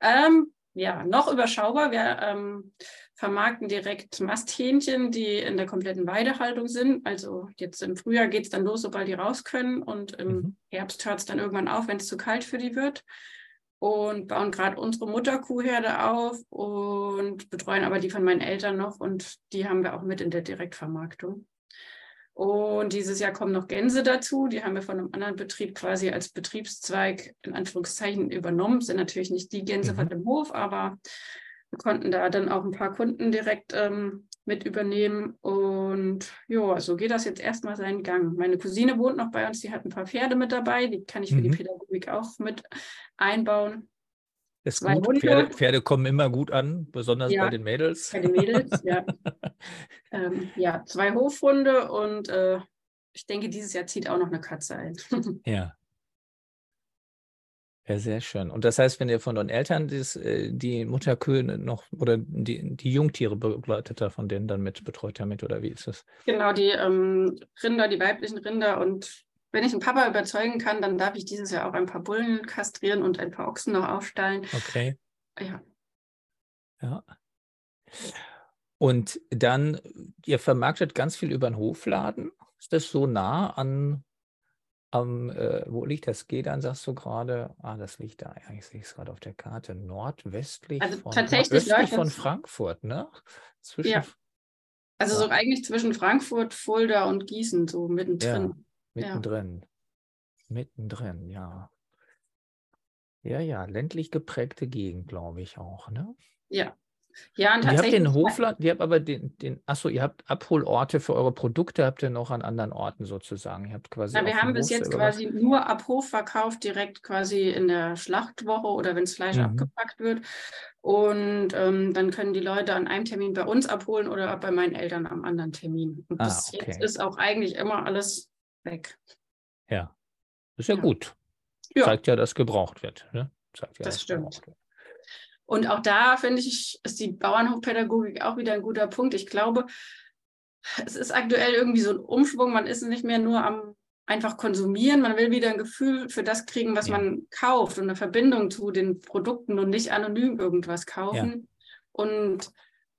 ähm, ja, noch überschaubar. Wir ähm, vermarkten direkt Masthähnchen, die in der kompletten Weidehaltung sind. Also jetzt im Frühjahr geht es dann los, sobald die raus können. Und im Mhm. Herbst hört es dann irgendwann auf, wenn es zu kalt für die wird. Und bauen gerade unsere Mutterkuhherde auf und betreuen aber die von meinen Eltern noch. Und die haben wir auch mit in der Direktvermarktung. Und dieses Jahr kommen noch Gänse dazu. Die haben wir von einem anderen Betrieb quasi als Betriebszweig in Anführungszeichen übernommen. Sind natürlich nicht die Gänse Mhm. von dem Hof, aber wir konnten da dann auch ein paar Kunden direkt ähm, mit übernehmen. Und ja, so geht das jetzt erstmal seinen Gang. Meine Cousine wohnt noch bei uns, die hat ein paar Pferde mit dabei. Die kann ich für die Mhm. Pädagogik auch mit einbauen. Ist Zwei gut. Pferde, Pferde kommen immer gut an, besonders Ja. bei den Mädels. Bei den Mädels, ja. Ähm, ja, zwei Hofhunde und äh, ich denke, dieses Jahr zieht auch noch eine Katze ein. Ja. Ja, sehr schön. Und das heißt, wenn ihr von den Eltern das, äh, die Mutterkühe noch oder die, die Jungtiere begleitet da von denen dann mit betreut damit oder wie ist das? Genau, die ähm, Rinder, die weiblichen Rinder. Und wenn ich einen Papa überzeugen kann, dann darf ich dieses Jahr auch ein paar Bullen kastrieren und ein paar Ochsen noch aufstallen. Okay. Ja, Ja. Und dann, ihr vermarktet ganz viel über den Hofladen. Ist das so nah an, am, äh, wo liegt das? Gedern, sagst du gerade? Ah, das liegt da. Ja, ich sehe es gerade auf der Karte. Nordwestlich Also von, tatsächlich von Frankfurt, ne? Zwischen, Ja. also so Ja. eigentlich zwischen Frankfurt, Fulda und Gießen, so mittendrin. Ja. Mittendrin. Mittendrin, ja. Ja, ja, ländlich geprägte Gegend, glaube ich auch, ne? Ja. Ja, und Und ihr habt den. Hofladen, ihr habt aber den, den, achso, ihr habt Abholorte für eure Produkte, habt ihr noch an anderen Orten sozusagen. Ihr habt quasi auf wir haben bis Hof jetzt selber was. quasi nur ab Hof verkauft, direkt quasi in der Schlachtwoche oder wenn das Fleisch Mhm. abgepackt wird. Und ähm, dann können die Leute an einem Termin bei uns abholen oder bei meinen Eltern am anderen Termin. Und Ah, bis jetzt okay. ist auch eigentlich immer alles weg. Ja, ist ja, Ja. gut. Ja. Zeigt ja, dass gebraucht wird. Ne? Zeigt ja, Das stimmt. wird. Und auch da finde ich, ist die Bauernhofpädagogik auch wieder ein guter Punkt. Ich glaube, es ist aktuell irgendwie so ein Umschwung. Man ist nicht mehr nur am einfach konsumieren. Man will wieder ein Gefühl für das kriegen, was Ja. man kauft und eine Verbindung zu den Produkten und nicht anonym irgendwas kaufen. Und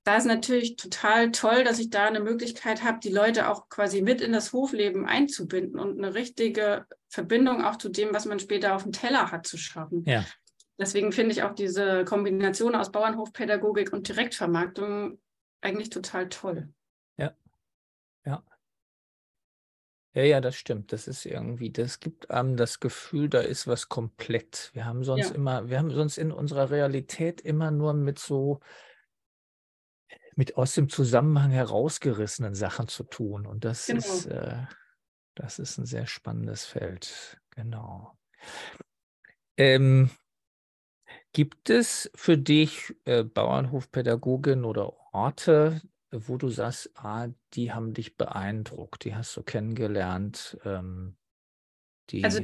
da ist natürlich total toll, dass ich da eine Möglichkeit habe, die Leute auch quasi mit in das Hofleben einzubinden und eine richtige Verbindung auch zu dem, was man später auf dem Teller hat, zu schaffen. Ja. Deswegen finde ich auch diese Kombination aus Bauernhofpädagogik und Direktvermarktung eigentlich total toll. Ja, ja, das stimmt. Das ist irgendwie, das gibt einem das Gefühl, da ist was komplett. Wir haben sonst Ja. immer, wir haben sonst in unserer Realität immer nur mit so, mit aus dem Zusammenhang herausgerissenen Sachen zu tun. Und das Genau. ist, äh, das ist ein sehr spannendes Feld. Genau. Ähm, gibt es für dich äh, Bauernhofpädagogin oder Orte, wo du sagst, ah, die haben dich beeindruckt, die hast du kennengelernt, ähm, die, Also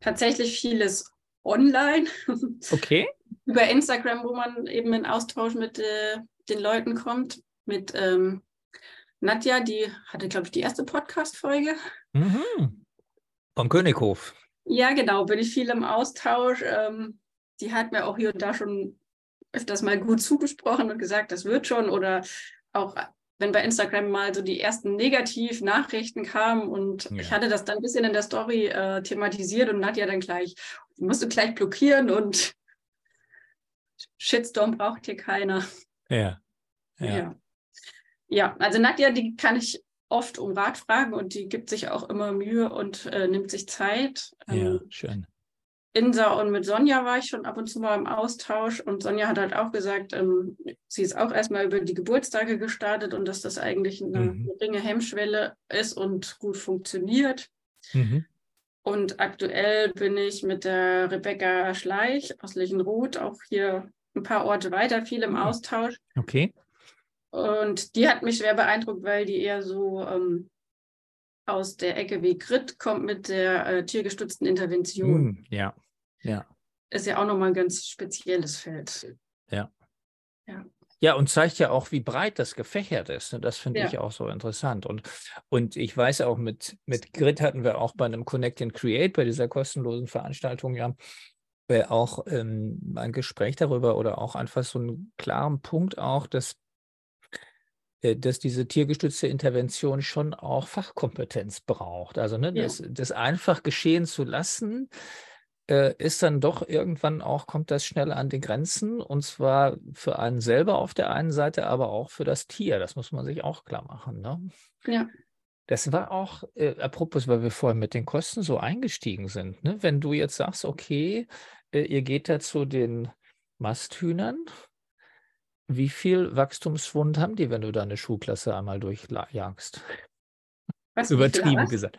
tatsächlich vieles online okay, über Instagram, wo man eben in Austausch mit äh, den Leuten kommt. Mit ähm, Nadja, die hatte, glaube ich, die erste Podcast-Folge. mhm. vom Könighof. Ja, genau, bin ich viel im Austausch. Ähm, die hat mir auch hier und da schon öfters mal gut zugesprochen und gesagt, das wird schon. Oder auch wenn bei Instagram mal so die ersten Negativ-Nachrichten kamen und Ja. ich hatte das dann ein bisschen in der Story äh, thematisiert und Nadja dann gleich, musst du gleich blockieren und Shitstorm braucht hier keiner. Ja, ja, Ja. ja, also Nadja, die kann ich oft um Rat fragen und die gibt sich auch immer Mühe und äh, nimmt sich Zeit. ja, Ähm, schön. Insa und mit Sonja war ich schon ab und zu mal im Austausch und Sonja hat halt auch gesagt, ähm, sie ist auch erstmal über die Geburtstage gestartet und dass das eigentlich eine Mhm. geringe Hemmschwelle ist und gut funktioniert. Mhm. Und aktuell bin ich mit der Rebecca Schleich aus Lichenroth auch hier ein paar Orte weiter, viel im Mhm. Austausch. Okay, Und die hat mich schwer beeindruckt, weil die eher so ähm, aus der Ecke wie Grit kommt mit der äh, tiergestützten Intervention. Mhm. ja, ja, ist ja auch nochmal ein ganz spezielles Feld. Ja. Ja. Ja, und zeigt ja auch, wie breit das gefächert ist. ne? Das finde Ja. ich auch so interessant. Und, und ich weiß auch, mit, mit Grit hatten wir auch bei einem Connect and Create, bei dieser kostenlosen Veranstaltung ja äh, auch ähm, ein Gespräch darüber oder auch einfach so einen klaren Punkt auch, dass, äh, dass diese tiergestützte Intervention schon auch Fachkompetenz braucht. Also ne, Ja. das, das einfach geschehen zu lassen, äh, ist dann doch irgendwann auch, kommt das schnell an die Grenzen und zwar für einen selber auf der einen Seite, aber auch für das Tier. Das muss man sich auch klar machen. Ne? Ja. Das war auch, äh, apropos, weil wir vorhin mit den Kosten so eingestiegen sind. Ne? Wenn du jetzt sagst, okay, äh, ihr geht da zu den Masthühnern, wie viel Wachstumsschwund haben die, wenn du da eine Schulklasse einmal durchjagst? Was, Übertrieben gesagt.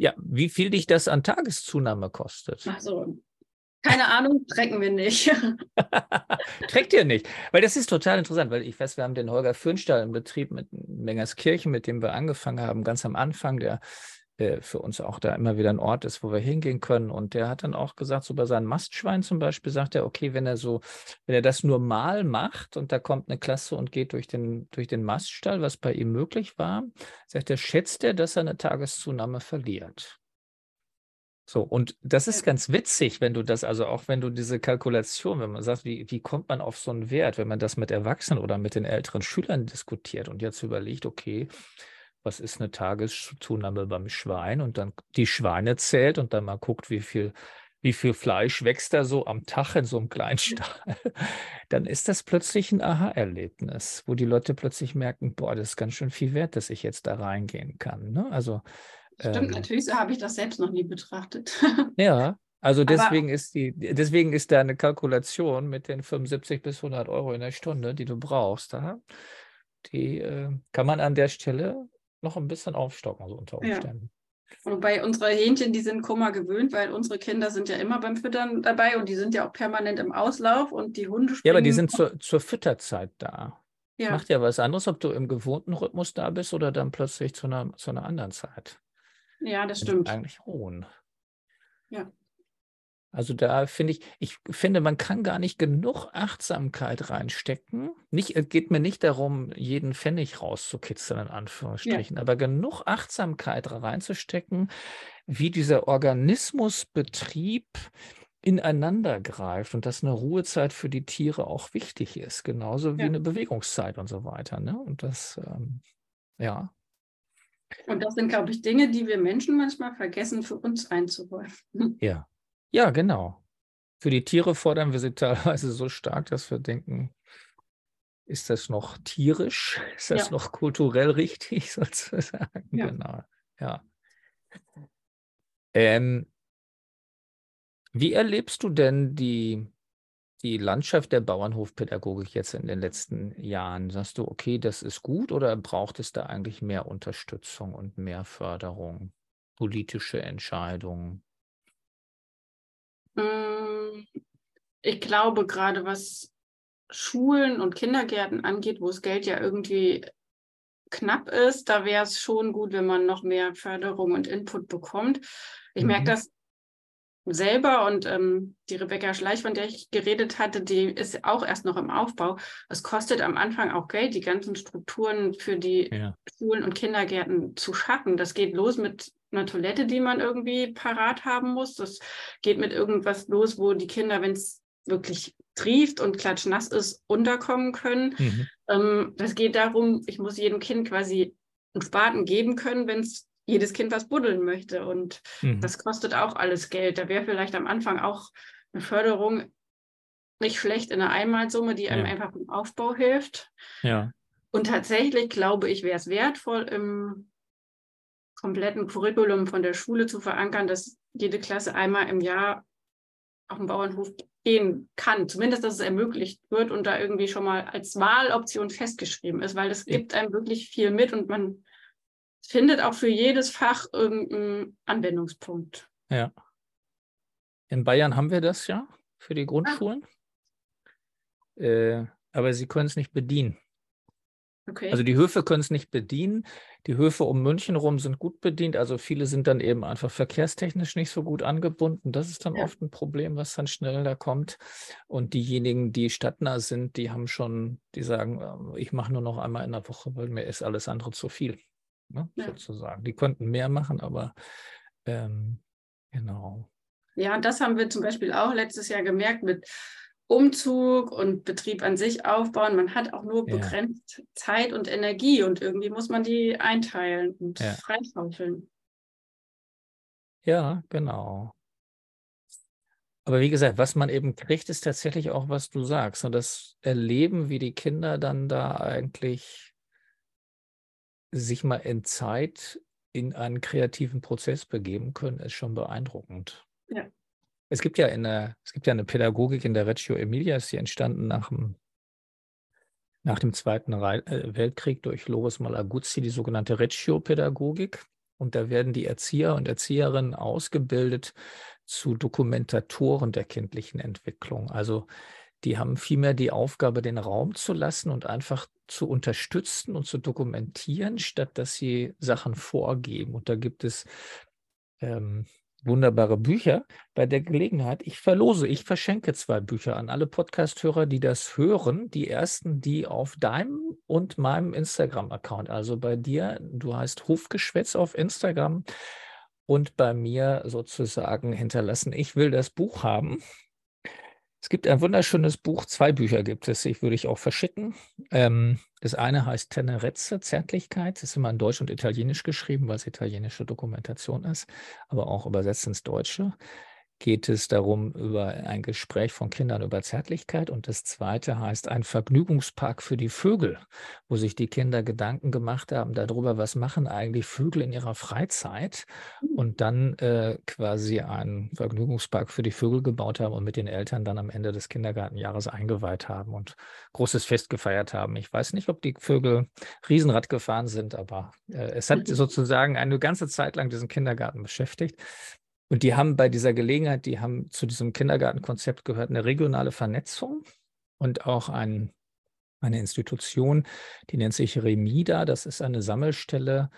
Ja, wie viel dich das an Tageszunahme kostet? Ach so. Keine Ahnung, trecken wir nicht. Trägt ihr nicht. Weil das ist total interessant, weil ich weiß, wir haben den Holger Fürnstall im Betrieb mit Mengerskirchen, mit dem wir angefangen haben, ganz am Anfang, der äh, für uns auch da immer wieder ein Ort ist, wo wir hingehen können. Und der hat dann auch gesagt, so bei seinem Mastschwein zum Beispiel, sagt er, okay, wenn er so, wenn er das nur mal macht und da kommt eine Klasse und geht durch den, durch den Maststall, was bei ihm möglich war, sagt er, schätzt er, dass er eine Tageszunahme verliert. So, und das ist ganz witzig, wenn du das, also auch wenn du diese Kalkulation, wenn man sagt, wie, wie kommt man auf so einen Wert, wenn man das mit Erwachsenen oder mit den älteren Schülern diskutiert und jetzt überlegt, okay, was ist eine Tageszunahme beim Schwein und dann die Schweine zählt und dann mal guckt, wie viel, wie viel Fleisch wächst da so am Tag in so einem kleinen Stall, dann ist das plötzlich ein Aha-Erlebnis, wo die Leute plötzlich merken, boah, das ist ganz schön viel wert, dass ich jetzt da reingehen kann. Ne? Also Stimmt, ähm, natürlich, so habe ich das selbst noch nie betrachtet. ja, also Aber- deswegen ist die, deswegen ist da eine Kalkulation mit den 75 bis 100 Euro in der Stunde, die du brauchst, da, die äh, kann man an der Stelle noch ein bisschen aufstocken, so unter Ja. Umständen. Wobei unsere Hähnchen, die sind Kummer gewöhnt, weil unsere Kinder sind ja immer beim Füttern dabei und die sind ja auch permanent im Auslauf und die Hunde Ja, aber die springen- sind zur, zur Fütterzeit da. ja, Macht ja was anderes, ob du im gewohnten Rhythmus da bist oder dann plötzlich zu einer, zu einer anderen Zeit. ja, das stimmt. Eigentlich ruhen. Ja. Also da finde ich, ich finde, man kann gar nicht genug Achtsamkeit reinstecken. Nicht, es geht mir nicht darum, jeden Pfennig rauszukitzeln, in Anführungsstrichen, aber genug Achtsamkeit reinzustecken, wie dieser Organismusbetrieb ineinander greift und dass eine Ruhezeit für die Tiere auch wichtig ist, genauso wie Ja. eine Bewegungszeit und so weiter. Ne? Und das, ähm, ja, Und das sind, glaube ich, Dinge, die wir Menschen manchmal vergessen, für uns einzuräumen. Ja. Ja, genau. Für die Tiere fordern wir sie teilweise so stark, dass wir denken, ist das noch tierisch? Ist das Ja. noch kulturell richtig sozusagen? Ja. Genau. Ja. Ähm, wie erlebst du denn die, die Landschaft der Bauernhofpädagogik jetzt in den letzten Jahren? Sagst du, okay, das ist gut oder braucht es da eigentlich mehr Unterstützung und mehr Förderung, politische Entscheidungen? Mm, Ich glaube, gerade was Schulen und Kindergärten angeht, wo das Geld ja irgendwie knapp ist, da wäre es schon gut, wenn man noch mehr Förderung und Input bekommt. Ich merke Mhm. das selber und ähm, die Rebecca Schleich, von der ich geredet hatte, die ist auch erst noch im Aufbau. Es kostet am Anfang auch Geld, die ganzen Strukturen für die Ja. Schulen und Kindergärten zu schaffen. Das geht los mit einer Toilette, die man irgendwie parat haben muss. Das geht mit irgendwas los, wo die Kinder, wenn es wirklich trieft und klatschnass ist, unterkommen können. Mhm. Ähm, das geht darum, ich muss jedem Kind quasi einen Spaten geben können, wenn es jedes Kind was buddeln möchte. Und Mhm. das kostet auch alles Geld. Da wäre vielleicht am Anfang auch eine Förderung nicht schlecht in einer Einmalsumme, die einem Ja. einfach im Aufbau hilft. Ja. Und tatsächlich glaube ich, wäre es wertvoll, im kompletten Curriculum von der Schule zu verankern, dass jede Klasse einmal im Jahr auf den Bauernhof gehen kann. Zumindest, dass es ermöglicht wird und da irgendwie schon mal als Wahloption festgeschrieben ist, weil das Ja. gibt einem wirklich viel mit und man findet auch für jedes Fach irgendeinen Anwendungspunkt. Ja. In Bayern haben wir das ja für die Grundschulen. Äh, aber sie können es nicht bedienen. Okay. Also die Höfe können es nicht bedienen. Die Höfe um München rum sind gut bedient. Also viele sind dann eben einfach verkehrstechnisch nicht so gut angebunden. Das ist dann ja. oft ein Problem, was dann schnell da kommt. Und diejenigen, die stadtnah sind, die haben schon, die sagen, ähm, ich mache nur noch einmal in der Woche, weil mir ist alles andere zu viel. Ne, ja. Sozusagen. Die könnten mehr machen, aber ähm, genau. Ja, das haben wir zum Beispiel auch letztes Jahr gemerkt mit Umzug und Betrieb an sich aufbauen. Man hat auch nur ja. begrenzt Zeit und Energie und irgendwie muss man die einteilen und ja. freischaufeln. Ja, genau. Aber wie gesagt, was man eben kriegt, ist tatsächlich auch, was du sagst. Und das Erleben, wie die Kinder dann da eigentlich sich mal in Zeit in einen kreativen Prozess begeben können, ist schon beeindruckend. Ja. Es gibt ja eine, es gibt ja eine Pädagogik in der Reggio Emilia, ist die entstanden nach dem, nach dem Zweiten äh, Weltkrieg durch Loris Malaguzzi, die sogenannte Reggio-Pädagogik. Und da werden die Erzieher und Erzieherinnen ausgebildet zu Dokumentatoren der kindlichen Entwicklung. Also die haben vielmehr die Aufgabe, den Raum zu lassen und einfach zu unterstützen und zu dokumentieren, statt dass sie Sachen vorgeben. Und da gibt es ähm, wunderbare Bücher. Bei der Gelegenheit, ich verlose, ich verschenke zwei Bücher an alle Podcasthörer, die das hören. Die ersten, die auf deinem und meinem Instagram-Account, also bei dir, du heißt Hofgeschwätz auf Instagram und bei mir sozusagen hinterlassen. Ich will das Buch haben. Es gibt ein wunderschönes Buch, zwei Bücher gibt es, ich würde ich auch verschicken. Ähm, das eine heißt Tenerezze, Zärtlichkeit. Das ist immer in Deutsch und Italienisch geschrieben, weil es italienische Dokumentation ist, aber auch übersetzt ins Deutsche geht es darum über ein Gespräch von Kindern über Zärtlichkeit und das zweite heißt ein Vergnügungspark für die Vögel, wo sich die Kinder Gedanken gemacht haben darüber, was machen eigentlich Vögel in ihrer Freizeit hm. und dann äh, quasi einen Vergnügungspark für die Vögel gebaut haben und mit den Eltern dann am Ende des Kindergartenjahres eingeweiht haben und großes Fest gefeiert haben. Ich weiß nicht, ob die Vögel Riesenrad gefahren sind, aber äh, es hat sozusagen eine ganze Zeit lang diesen Kindergarten beschäftigt. Und die haben bei dieser Gelegenheit, die haben zu diesem Kindergartenkonzept gehört eine regionale Vernetzung und auch ein, eine Institution, die nennt sich Remida. Das ist eine Sammelstelle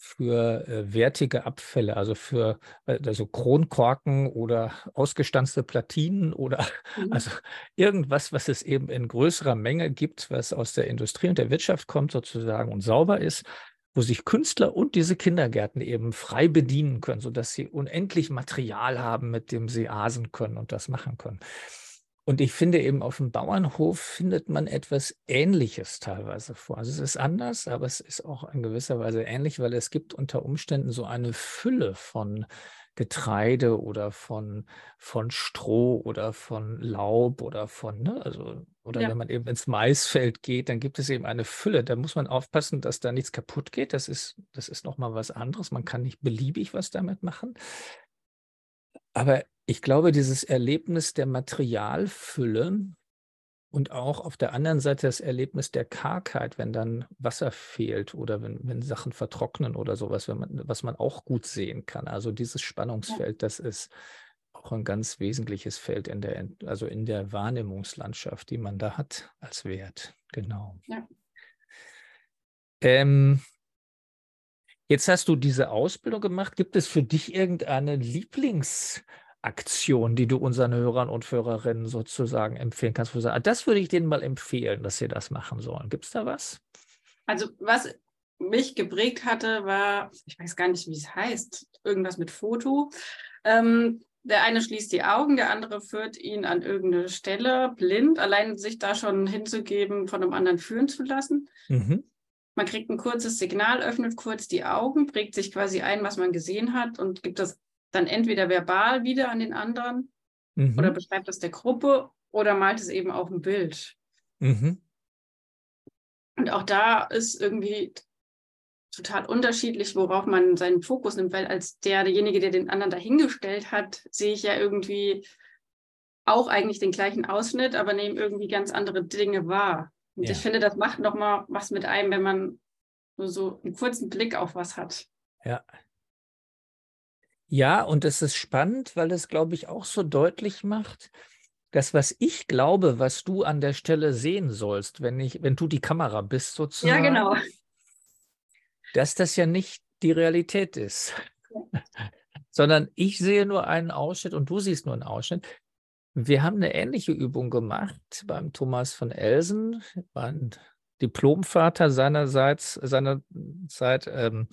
für äh, wertige Abfälle, also für äh, also Kronkorken oder ausgestanzte Platinen oder mhm. also irgendwas, was es eben in größerer Menge gibt, was aus der Industrie und der Wirtschaft kommt sozusagen und sauber ist wo sich Künstler und diese Kindergärten eben frei bedienen können, sodass sie unendlich Material haben, mit dem sie asen können und das machen können. Und ich finde eben auf dem Bauernhof findet man etwas Ähnliches teilweise vor. Also es ist anders, aber es ist auch in gewisser Weise ähnlich, weil es gibt unter Umständen so eine Fülle von Getreide oder von, von Stroh oder von Laub oder von, ne, also, oder ja. wenn man eben ins Maisfeld geht, dann gibt es eben eine Fülle. Da muss man aufpassen, dass da nichts kaputt geht. Das ist, das ist nochmal was anderes. Man kann nicht beliebig was damit machen. Aber ich glaube, dieses Erlebnis der Materialfülle und auch auf der anderen Seite das Erlebnis der Kargheit, wenn dann Wasser fehlt oder wenn, wenn Sachen vertrocknen oder sowas, wenn man, was man auch gut sehen kann. Also dieses Spannungsfeld, das ist auch ein ganz wesentliches Feld in der, also in der Wahrnehmungslandschaft, die man da hat als Wert. Genau. Ja. Ähm, jetzt hast du diese Ausbildung gemacht. Gibt es für dich irgendeine Lieblings- Aktion, die du unseren Hörern und Hörerinnen sozusagen empfehlen kannst? Wo du sagst, ah, das würde ich denen mal empfehlen, dass sie das machen sollen. Gibt es da was? Also was mich geprägt hatte, war, ich weiß gar nicht, wie es heißt, irgendwas mit Foto. Ähm, der eine schließt die Augen, der andere führt ihn an irgendeine Stelle blind, allein sich da schon hinzugeben, von einem anderen führen zu lassen. Mhm. Man kriegt ein kurzes Signal, öffnet kurz die Augen, prägt sich quasi ein, was man gesehen hat und gibt das dann entweder verbal wieder an den anderen mhm. oder beschreibt es der Gruppe oder malt es eben auf ein Bild. Mhm. Und auch da ist irgendwie total unterschiedlich, worauf man seinen Fokus nimmt, weil als der, derjenige, der den anderen dahingestellt hat, sehe ich ja irgendwie auch eigentlich den gleichen Ausschnitt, aber nehme irgendwie ganz andere Dinge wahr. Und ja. ich finde, das macht nochmal was mit einem, wenn man nur so einen kurzen Blick auf was hat. Ja, ja, und es ist spannend, weil es, glaube ich, auch so deutlich macht, das, was ich glaube, was du an der Stelle sehen sollst, wenn ich, wenn du die Kamera bist, sozusagen. Ja, genau. Dass das ja nicht die Realität ist. Ja. Sondern ich sehe nur einen Ausschnitt und du siehst nur einen Ausschnitt. Wir haben eine ähnliche Übung gemacht beim Thomas von Elsen, ein Diplomvater seinerseits, seinerzeit. Ähm,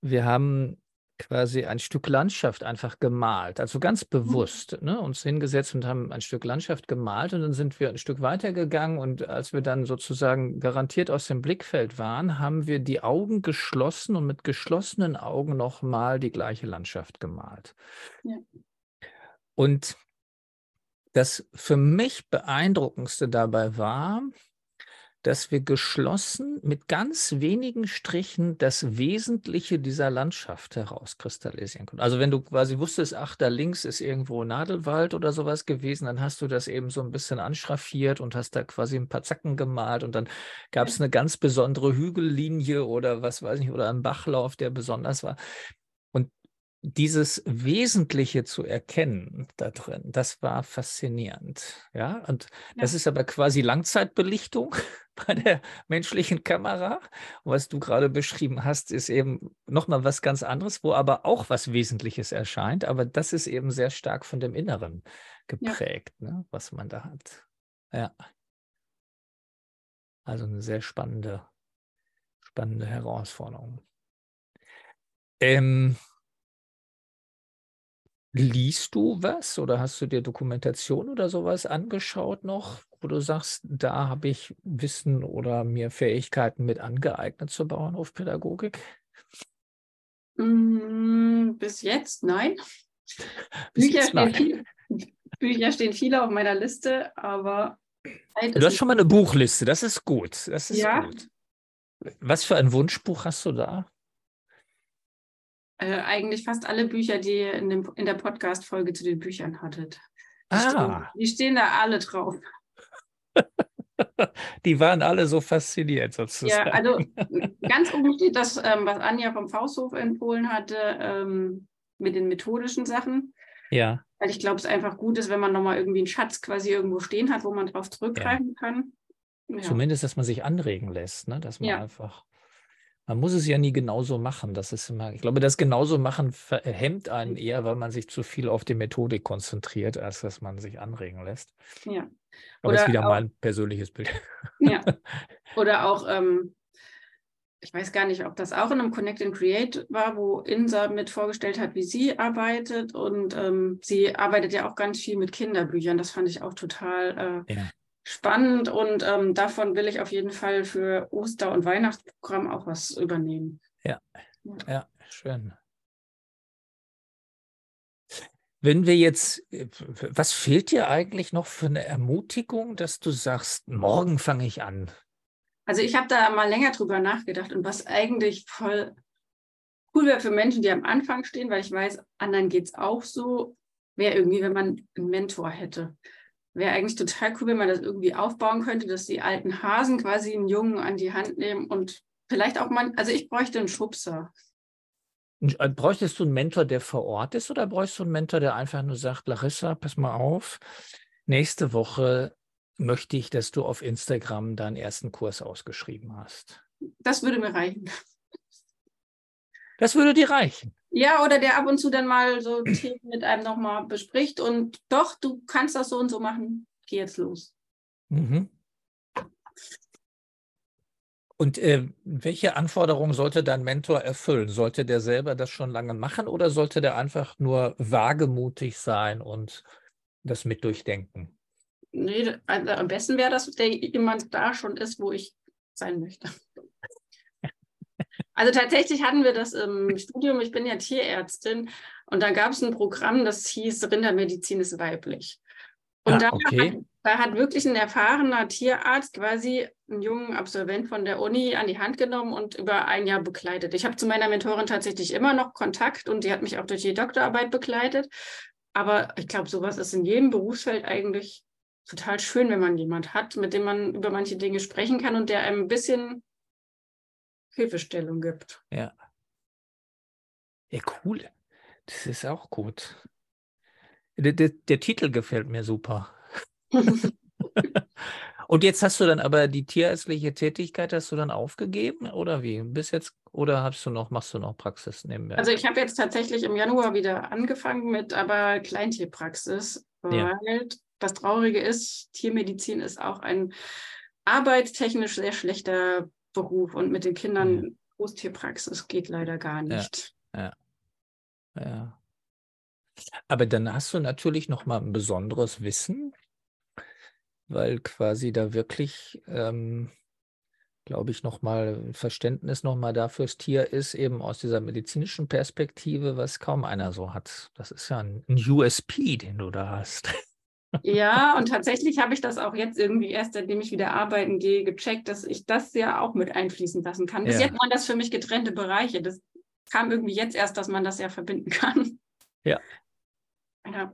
wir haben quasi ein Stück Landschaft einfach gemalt, also ganz mhm. bewusst ne, uns hingesetzt und haben ein Stück Landschaft gemalt und dann sind wir ein Stück weitergegangen und als wir dann sozusagen garantiert aus dem Blickfeld waren, haben wir die Augen geschlossen und mit geschlossenen Augen nochmal die gleiche Landschaft gemalt. Ja. Und das für mich beeindruckendste dabei war, dass wir geschlossen mit ganz wenigen Strichen das Wesentliche dieser Landschaft herauskristallisieren konnten. Also wenn du quasi wusstest, ach, da links ist irgendwo Nadelwald oder sowas gewesen, dann hast du das eben so ein bisschen anschraffiert und hast da quasi ein paar Zacken gemalt und dann gab es eine ganz besondere Hügellinie oder was weiß ich, oder einen Bachlauf, der besonders war dieses Wesentliche zu erkennen da drin, das war faszinierend. Ja, und ja. das ist aber quasi Langzeitbelichtung bei der menschlichen Kamera. Und was du gerade beschrieben hast, ist eben nochmal was ganz anderes, wo aber auch was Wesentliches erscheint. Aber das ist eben sehr stark von dem Inneren geprägt, ja. ne, was man da hat. Ja. Also eine sehr spannende, spannende Herausforderung. Ähm, Liest du was oder hast du dir Dokumentation oder sowas angeschaut noch, wo du sagst, da habe ich Wissen oder mir Fähigkeiten mit angeeignet zur Bauernhofpädagogik? Mm, bis jetzt nein. Bis Bücher, jetzt stehen Viele, Bücher stehen viele auf meiner Liste, aber. Du hast schon mal eine Buchliste, das ist gut. Das ist ja. gut. Was für ein Wunschbuch hast du da? Äh, eigentlich fast alle Bücher, die ihr in, dem, in der Podcast-Folge zu den Büchern hattet. Die, ah. stehen, die stehen da alle drauf. Die waren alle so fasziniert sozusagen. Ja, also ganz oben steht das, ähm, was Anja vom Fausthof empfohlen hatte, ähm, mit den methodischen Sachen. Ja. Weil ich glaube, es einfach gut ist, wenn man nochmal irgendwie einen Schatz quasi irgendwo stehen hat, wo man drauf zurückgreifen ja. kann. Ja. Zumindest, dass man sich anregen lässt, ne? dass man ja. einfach man muss es ja nie genauso machen. Das ist immer, ich glaube, das genauso machen hemmt einen eher, weil man sich zu viel auf die Methodik konzentriert, als dass man sich anregen lässt. Ja. Aber das ist wieder auch, mein persönliches Bild. Ja. Oder auch, ähm, ich weiß gar nicht, ob das auch in einem Connect and Create war, wo Insa mit vorgestellt hat, wie sie arbeitet. Und ähm, sie arbeitet ja auch ganz viel mit Kinderbüchern. Das fand ich auch total äh, ja spannend und ähm, davon will ich auf jeden Fall für Oster- und Weihnachtsprogramm auch was übernehmen. Ja, ja, schön. Wenn wir jetzt, was fehlt dir eigentlich noch für eine Ermutigung, dass du sagst, morgen fange ich an? Also ich habe da mal länger drüber nachgedacht und was eigentlich voll cool wäre für Menschen, die am Anfang stehen, weil ich weiß, anderen geht es auch so, wäre irgendwie, wenn man einen Mentor hätte wäre eigentlich total cool, wenn man das irgendwie aufbauen könnte, dass die alten Hasen quasi einen Jungen an die Hand nehmen und vielleicht auch mal, also ich bräuchte einen Schubser. Äh, bräuchtest du einen Mentor, der vor Ort ist oder bräuchst du einen Mentor, der einfach nur sagt, Larissa, pass mal auf, nächste Woche möchte ich, dass du auf Instagram deinen ersten Kurs ausgeschrieben hast? Das würde mir reichen. Das würde dir reichen. Ja, oder der ab und zu dann mal so Themen mit einem nochmal bespricht und doch, du kannst das so und so machen, geh jetzt los. Mhm. Und äh, welche Anforderungen sollte dein Mentor erfüllen? Sollte der selber das schon lange machen oder sollte der einfach nur wagemutig sein und das mit durchdenken? Nee, also am besten wäre das, wenn jemand da schon ist, wo ich sein möchte. Also tatsächlich hatten wir das im Studium, ich bin ja Tierärztin und da gab es ein Programm, das hieß Rindermedizin ist weiblich. Und ah, da, okay. hat, da hat wirklich ein erfahrener Tierarzt quasi einen jungen Absolvent von der Uni an die Hand genommen und über ein Jahr begleitet. Ich habe zu meiner Mentorin tatsächlich immer noch Kontakt und die hat mich auch durch die Doktorarbeit begleitet. Aber ich glaube, sowas ist in jedem Berufsfeld eigentlich total schön, wenn man jemand hat, mit dem man über manche Dinge sprechen kann und der einem ein bisschen Hilfestellung gibt. Ja. Ja, cool. Das ist auch gut. Der, der, der Titel gefällt mir super. Und jetzt hast du dann aber die tierärztliche Tätigkeit hast du dann aufgegeben oder wie? Bis jetzt oder hast du noch machst du noch Praxis nebenbei? Also ich habe jetzt tatsächlich im Januar wieder angefangen mit aber Kleintierpraxis, Ja. weil das Traurige ist, Tiermedizin ist auch ein arbeitstechnisch sehr schlechter Beruf und mit den Kindern Großtierpraxis geht leider gar nicht. Ja. Aber dann hast du natürlich noch mal ein besonderes Wissen, weil quasi da wirklich, ähm, glaube ich, noch mal Verständnis noch mal da fürs Tier ist, eben aus dieser medizinischen Perspektive, was kaum einer so hat. Das ist ja ein, ein USP, den du da hast. Ja, und tatsächlich habe ich das auch jetzt irgendwie erst, seitdem ich wieder arbeiten gehe, gecheckt, dass ich das ja auch mit einfließen lassen kann. Bis Ja. jetzt waren das für mich getrennte Bereiche. Das kam irgendwie jetzt erst, dass man das ja verbinden kann. Ja. Ja,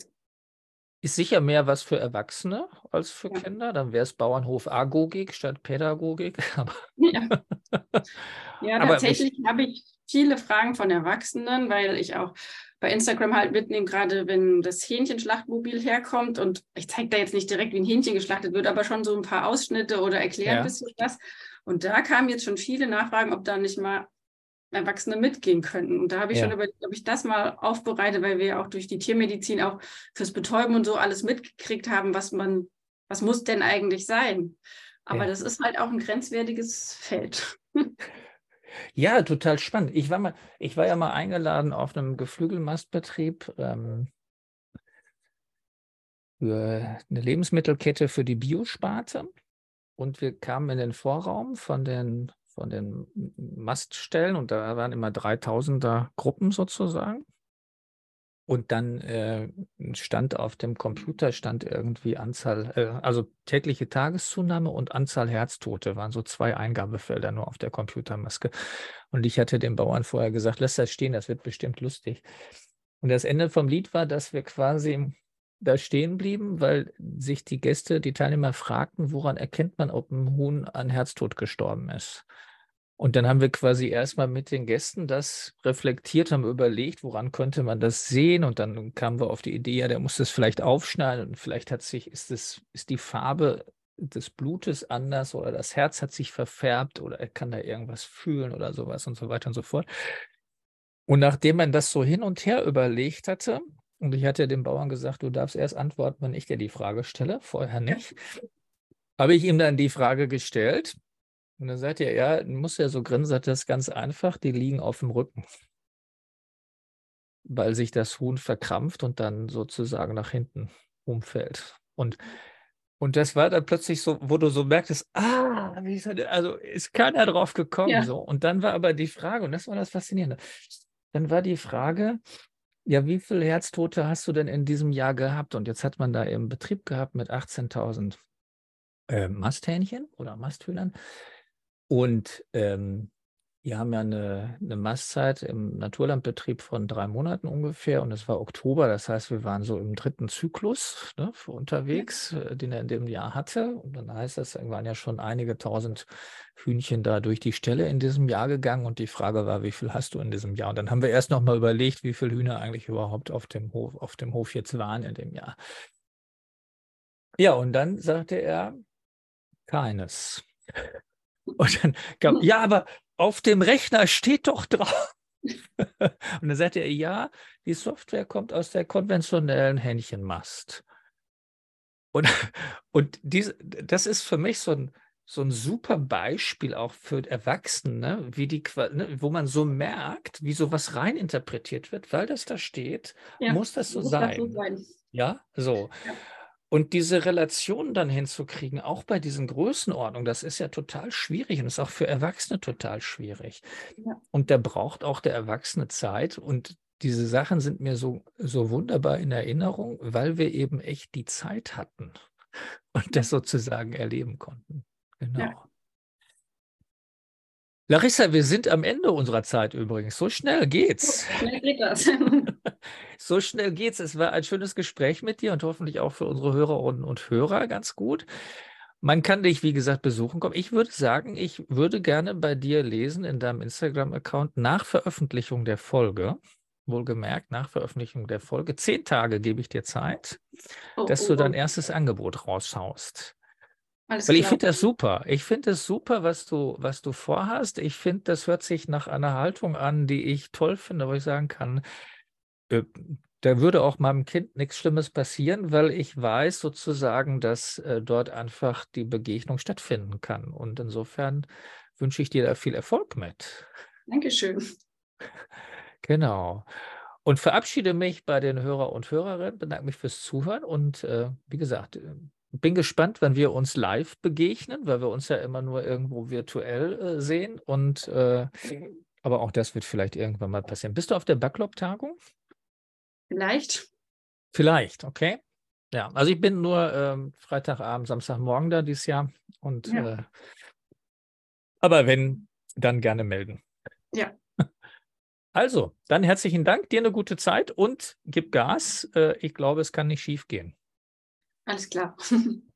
Ist sicher mehr was für Erwachsene als für Ja. Kinder. Dann wäre es Bauernhof Agogik statt Pädagogik. Aber, ja. ja tatsächlich habe ich viele Fragen von Erwachsenen, weil ich auch bei Instagram halt mitnehme, gerade wenn das Hähnchenschlachtmobil herkommt und ich zeige da jetzt nicht direkt, wie ein Hähnchen geschlachtet wird, aber schon so ein paar Ausschnitte oder erkläre Ja. ein bisschen was. Und da kamen jetzt schon viele Nachfragen, ob da nicht mal Erwachsene mitgehen könnten. Und da habe ich Ja. schon überlegt, ob ich das mal aufbereite, weil wir ja auch durch die Tiermedizin auch fürs Betäuben und so alles mitgekriegt haben, was man, was muss denn eigentlich sein? Aber Ja. das ist halt auch ein grenzwertiges Feld. Ja, total spannend. Ich war mal, ich war ja mal eingeladen auf einem Geflügelmastbetrieb ähm, für eine Lebensmittelkette für die Biosparte. Und wir kamen in den Vorraum von den, von den Maststellen und da waren immer 3000er Gruppen sozusagen. Und dann äh, stand auf dem Computer stand irgendwie Anzahl, äh, also tägliche Tageszunahme und Anzahl Herztote waren so zwei Eingabefelder nur auf der Computermaske. Und ich hatte den Bauern vorher gesagt, lass das stehen, das wird bestimmt lustig. Und das Ende vom Lied war, dass wir quasi da stehen blieben, weil sich die Gäste, die Teilnehmer fragten, woran erkennt man, ob ein Huhn an Herztod gestorben ist. Und dann haben wir quasi erstmal mit den Gästen das reflektiert, haben überlegt, woran könnte man das sehen. Und dann kamen wir auf die Idee, ja, der muss das vielleicht aufschneiden und vielleicht hat sich, ist es, ist die Farbe des Blutes anders oder das Herz hat sich verfärbt oder er kann da irgendwas fühlen oder sowas und so weiter und so fort. Und nachdem man das so hin und her überlegt hatte, und ich hatte dem Bauern gesagt, du darfst erst antworten, wenn ich dir die Frage stelle, vorher nicht, habe ich ihm dann die Frage gestellt. Und dann sagt er, ja, muss ja so grinsen, sagt, das ist ganz einfach, die liegen auf dem Rücken. Weil sich das Huhn verkrampft und dann sozusagen nach hinten umfällt. Und, und das war dann plötzlich so, wo du so merktest, ah, wie ist er, also ist keiner drauf gekommen. Ja. So. Und dann war aber die Frage, und das war das Faszinierende, dann war die Frage, ja, wie viele Herztote hast du denn in diesem Jahr gehabt? Und jetzt hat man da eben Betrieb gehabt mit 18.000 äh, Masthähnchen oder Masthühnern. Und ähm, wir haben ja eine, eine Mastzeit im Naturlandbetrieb von drei Monaten ungefähr und es war Oktober, das heißt, wir waren so im dritten Zyklus ne, unterwegs, äh, den er in dem Jahr hatte. Und dann heißt das, es waren ja schon einige tausend Hühnchen da durch die Stelle in diesem Jahr gegangen und die Frage war, wie viel hast du in diesem Jahr? Und dann haben wir erst noch mal überlegt, wie viele Hühner eigentlich überhaupt auf dem Hof, auf dem Hof jetzt waren in dem Jahr. Ja, und dann sagte er, keines. Und dann kam, ja, aber auf dem Rechner steht doch drauf. Und dann sagte er, ja, die Software kommt aus der konventionellen Hähnchenmast. Und, und diese, das ist für mich so ein, so ein super Beispiel auch für Erwachsene, ne, wie die, ne, wo man so merkt, wie sowas reininterpretiert wird, weil das da steht, Ja, muss das so muss sein. das so sein. Ja, so. Ja. Und diese Relation dann hinzukriegen, auch bei diesen Größenordnungen, das ist ja total schwierig und ist auch für Erwachsene total schwierig. Ja. Und da braucht auch der Erwachsene Zeit. Und diese Sachen sind mir so, so wunderbar in Erinnerung, weil wir eben echt die Zeit hatten und das sozusagen erleben konnten. Genau. Ja. Larissa, wir sind am Ende unserer Zeit übrigens. So schnell geht's. Schnell geht das. So schnell geht's. Es war ein schönes Gespräch mit dir und hoffentlich auch für unsere Hörerinnen und Hörer ganz gut. Man kann dich, wie gesagt, besuchen kommen. Ich würde sagen, ich würde gerne bei dir lesen in deinem Instagram-Account nach Veröffentlichung der Folge. wohlgemerkt nach Veröffentlichung der Folge. Zehn Tage gebe ich dir Zeit, Oh, dass oh, du dein oh. erstes Angebot raushaust. Alles Weil ich klar. finde das super. Ich finde es super, was du, was du vorhast. Ich finde, das hört sich nach einer Haltung an, die ich toll finde, wo ich sagen kann, da würde auch meinem Kind nichts Schlimmes passieren, weil ich weiß sozusagen, dass äh, dort einfach die Begegnung stattfinden kann. Und insofern wünsche ich dir da viel Erfolg mit. Dankeschön. Genau. Und verabschiede mich bei den Hörer und Hörerinnen, bedanke mich fürs Zuhören und äh, wie gesagt, äh, bin gespannt, wenn wir uns live begegnen, weil wir uns ja immer nur irgendwo virtuell äh, sehen. Und äh, aber auch das wird vielleicht irgendwann mal passieren. Bist du auf der Backlog-Tagung? Vielleicht. Vielleicht, okay. Ja, also ich bin nur ähm, Freitagabend, Samstagmorgen da dieses Jahr. Und Ja. äh, aber wenn, dann gerne melden. Ja. Also, dann herzlichen Dank, dir eine gute Zeit und gib Gas. Äh, ich glaube, es kann nicht schief gehen. Alles klar.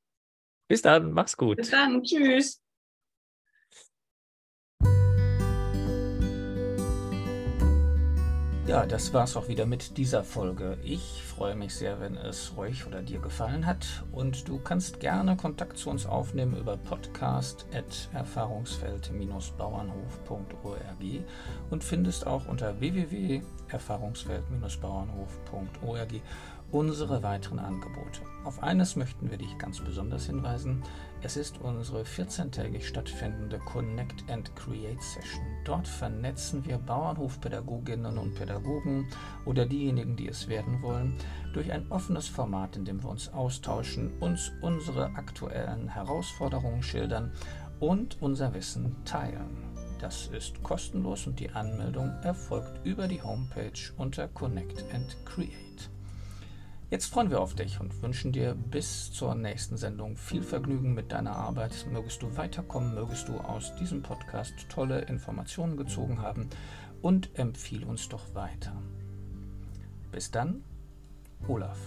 Bis dann, mach's gut. Bis dann. Tschüss. Ja, das war's auch wieder mit dieser Folge. Ich freue mich sehr, wenn es euch oder dir gefallen hat. Und du kannst gerne Kontakt zu uns aufnehmen über podcast.erfahrungsfeld-bauernhof.org und findest auch unter www.erfahrungsfeld-bauernhof.org unsere weiteren Angebote. Auf eines möchten wir dich ganz besonders hinweisen. Es ist unsere 14-tägig stattfindende Connect and Create Session. Dort vernetzen wir Bauernhofpädagoginnen und Pädagogen oder diejenigen, die es werden wollen, durch ein offenes Format, in dem wir uns austauschen, uns unsere aktuellen Herausforderungen schildern und unser Wissen teilen. Das ist kostenlos und die Anmeldung erfolgt über die Homepage unter Connect and Create. Jetzt freuen wir auf dich und wünschen dir bis zur nächsten Sendung viel Vergnügen mit deiner Arbeit. Mögest du weiterkommen, mögest du aus diesem Podcast tolle Informationen gezogen haben und empfiehl uns doch weiter. Bis dann, Olaf.